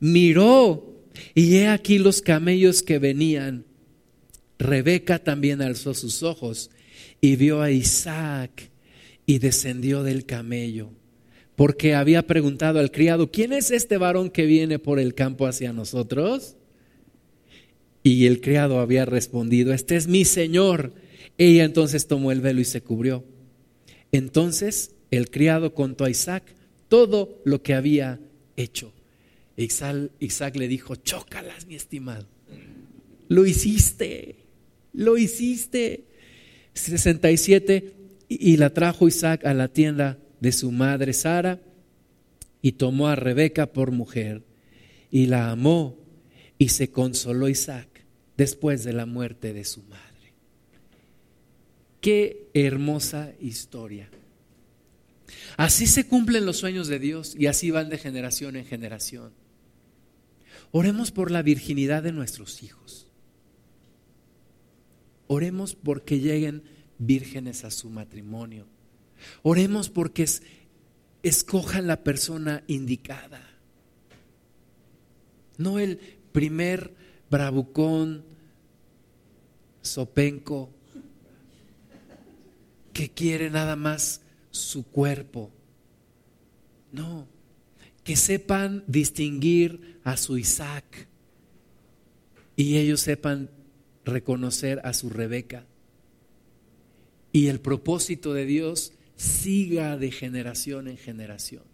miró y he aquí los camellos que venían. Rebeca también alzó sus ojos y vio a Isaac y descendió del camello, porque había preguntado al criado, ¿quién es este varón que viene por el campo hacia nosotros? Y el criado había respondido, este es mi señor. Ella entonces tomó el velo y se cubrió. Entonces el criado contó a Isaac todo lo que había hecho. Isaac, le dijo, chócalas, mi estimado. Lo hiciste, lo hiciste. 67, y la trajo Isaac a la tienda de su madre Sara y tomó a Rebeca por mujer y la amó y se consoló Isaac después de la muerte de su madre. Qué hermosa historia. Así se cumplen los sueños de Dios y así van de generación en generación. Oremos por la virginidad de nuestros hijos. Oremos porque lleguen vírgenes a su matrimonio. Oremos porque escojan la persona indicada. No el primer bravucón, sopenco, que quiere nada más su cuerpo. No, que sepan distinguir a su Isaac y ellos sepan reconocer a su Rebeca. Y el propósito de Dios siga de generación en generación.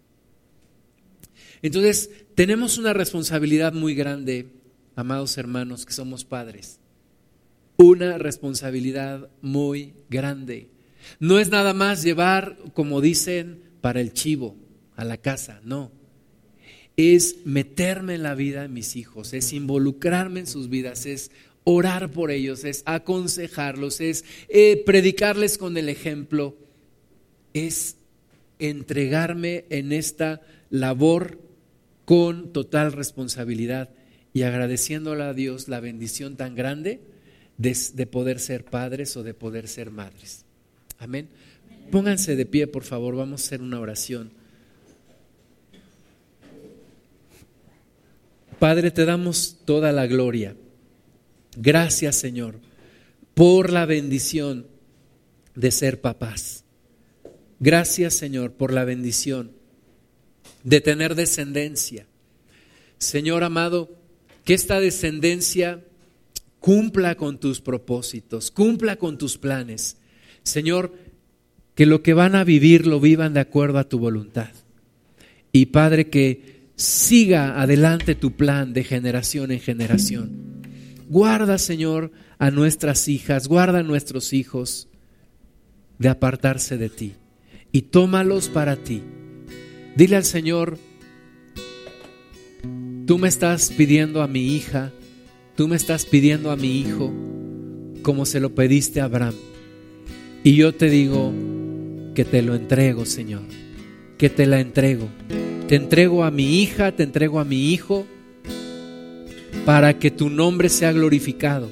Entonces, tenemos una responsabilidad muy grande, amados hermanos, que somos padres. Una responsabilidad muy grande. No es nada más llevar, como dicen, para el chivo a la casa, no. Es meterme en la vida de mis hijos, es involucrarme en sus vidas, es orar por ellos, es aconsejarlos, es eh, predicarles con el ejemplo, es entregarme en esta labor con total responsabilidad y agradeciéndole a Dios la bendición tan grande de, de poder ser padres o de poder ser madres. Amén. Pónganse de pie, por favor, vamos a hacer una oración. Padre, te damos toda la gloria. Gracias, Señor, por la bendición de ser papás. Gracias, Señor, por la bendición de tener descendencia. Señor amado, que esta descendencia cumpla con tus propósitos, cumpla con tus planes. Señor, que lo que van a vivir lo vivan de acuerdo a tu voluntad. Y Padre, que siga adelante tu plan de generación en generación. Guarda, Señor, a nuestras hijas, guarda a nuestros hijos de apartarse de ti y tómalos para ti. Dile al Señor, tú me estás pidiendo a mi hija, tú me estás pidiendo a mi hijo, como se lo pediste a Abraham. Y yo te digo que te lo entrego, Señor, que te la entrego. Te entrego a mi hija, te entrego a mi hijo, para que tu nombre sea glorificado.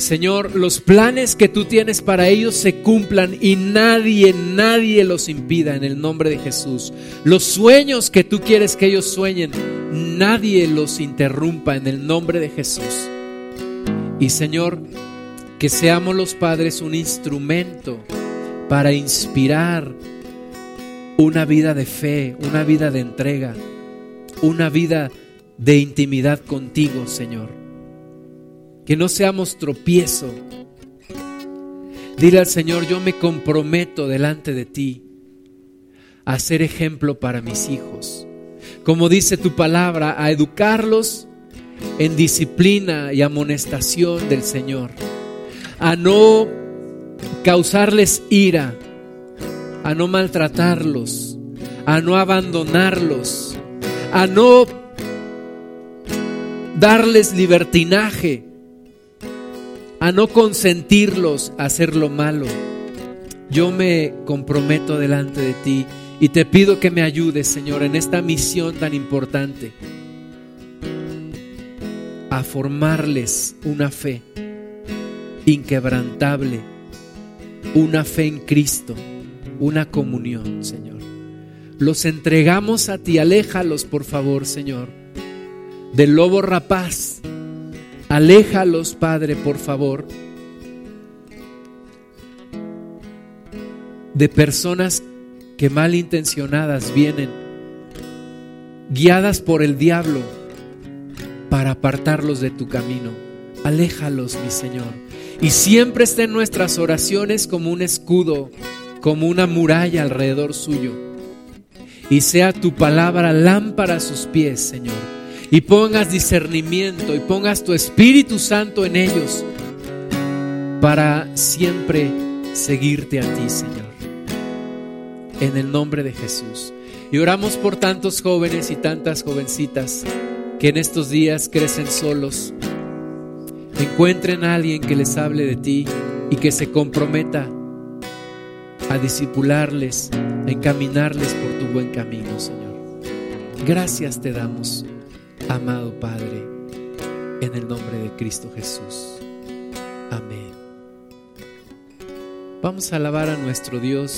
Señor, los planes que tú tienes para ellos se cumplan y nadie, nadie los impida en el nombre de Jesús. Los sueños que tú quieres que ellos sueñen, nadie los interrumpa en el nombre de Jesús. Y Señor, que seamos los padres un instrumento para inspirar una vida de fe, una vida de entrega, una vida de intimidad contigo, Señor. Que no seamos tropiezo. Dile al Señor, yo me comprometo delante de ti a ser ejemplo para mis hijos. Como dice tu palabra, a educarlos en disciplina y amonestación del Señor a no causarles ira, a no maltratarlos, a no abandonarlos, a no darles libertinaje, a no consentirlos a hacer lo malo. Yo me comprometo delante de ti y te pido que me ayudes, Señor, en esta misión tan importante, a formarles una fe inquebrantable, una fe en Cristo, una comunión, Señor. Los entregamos a ti, aléjalos, por favor, Señor, del lobo rapaz. Aléjalos, Padre, por favor, de personas que malintencionadas vienen, guiadas por el diablo, para apartarlos de tu camino. Aléjalos, mi Señor y siempre esté en nuestras oraciones como un escudo, como una muralla alrededor suyo. Y sea tu palabra lámpara a sus pies, Señor. Y pongas discernimiento y pongas tu Espíritu Santo en ellos para siempre seguirte a ti, Señor. En el nombre de Jesús. Y oramos por tantos jóvenes y tantas jovencitas que en estos días crecen solos encuentren a alguien que les hable de ti y que se comprometa a disipularles, a encaminarles por tu buen camino, Señor. Gracias te damos, amado Padre, en el nombre de Cristo Jesús. Amén. Vamos a alabar a nuestro Dios.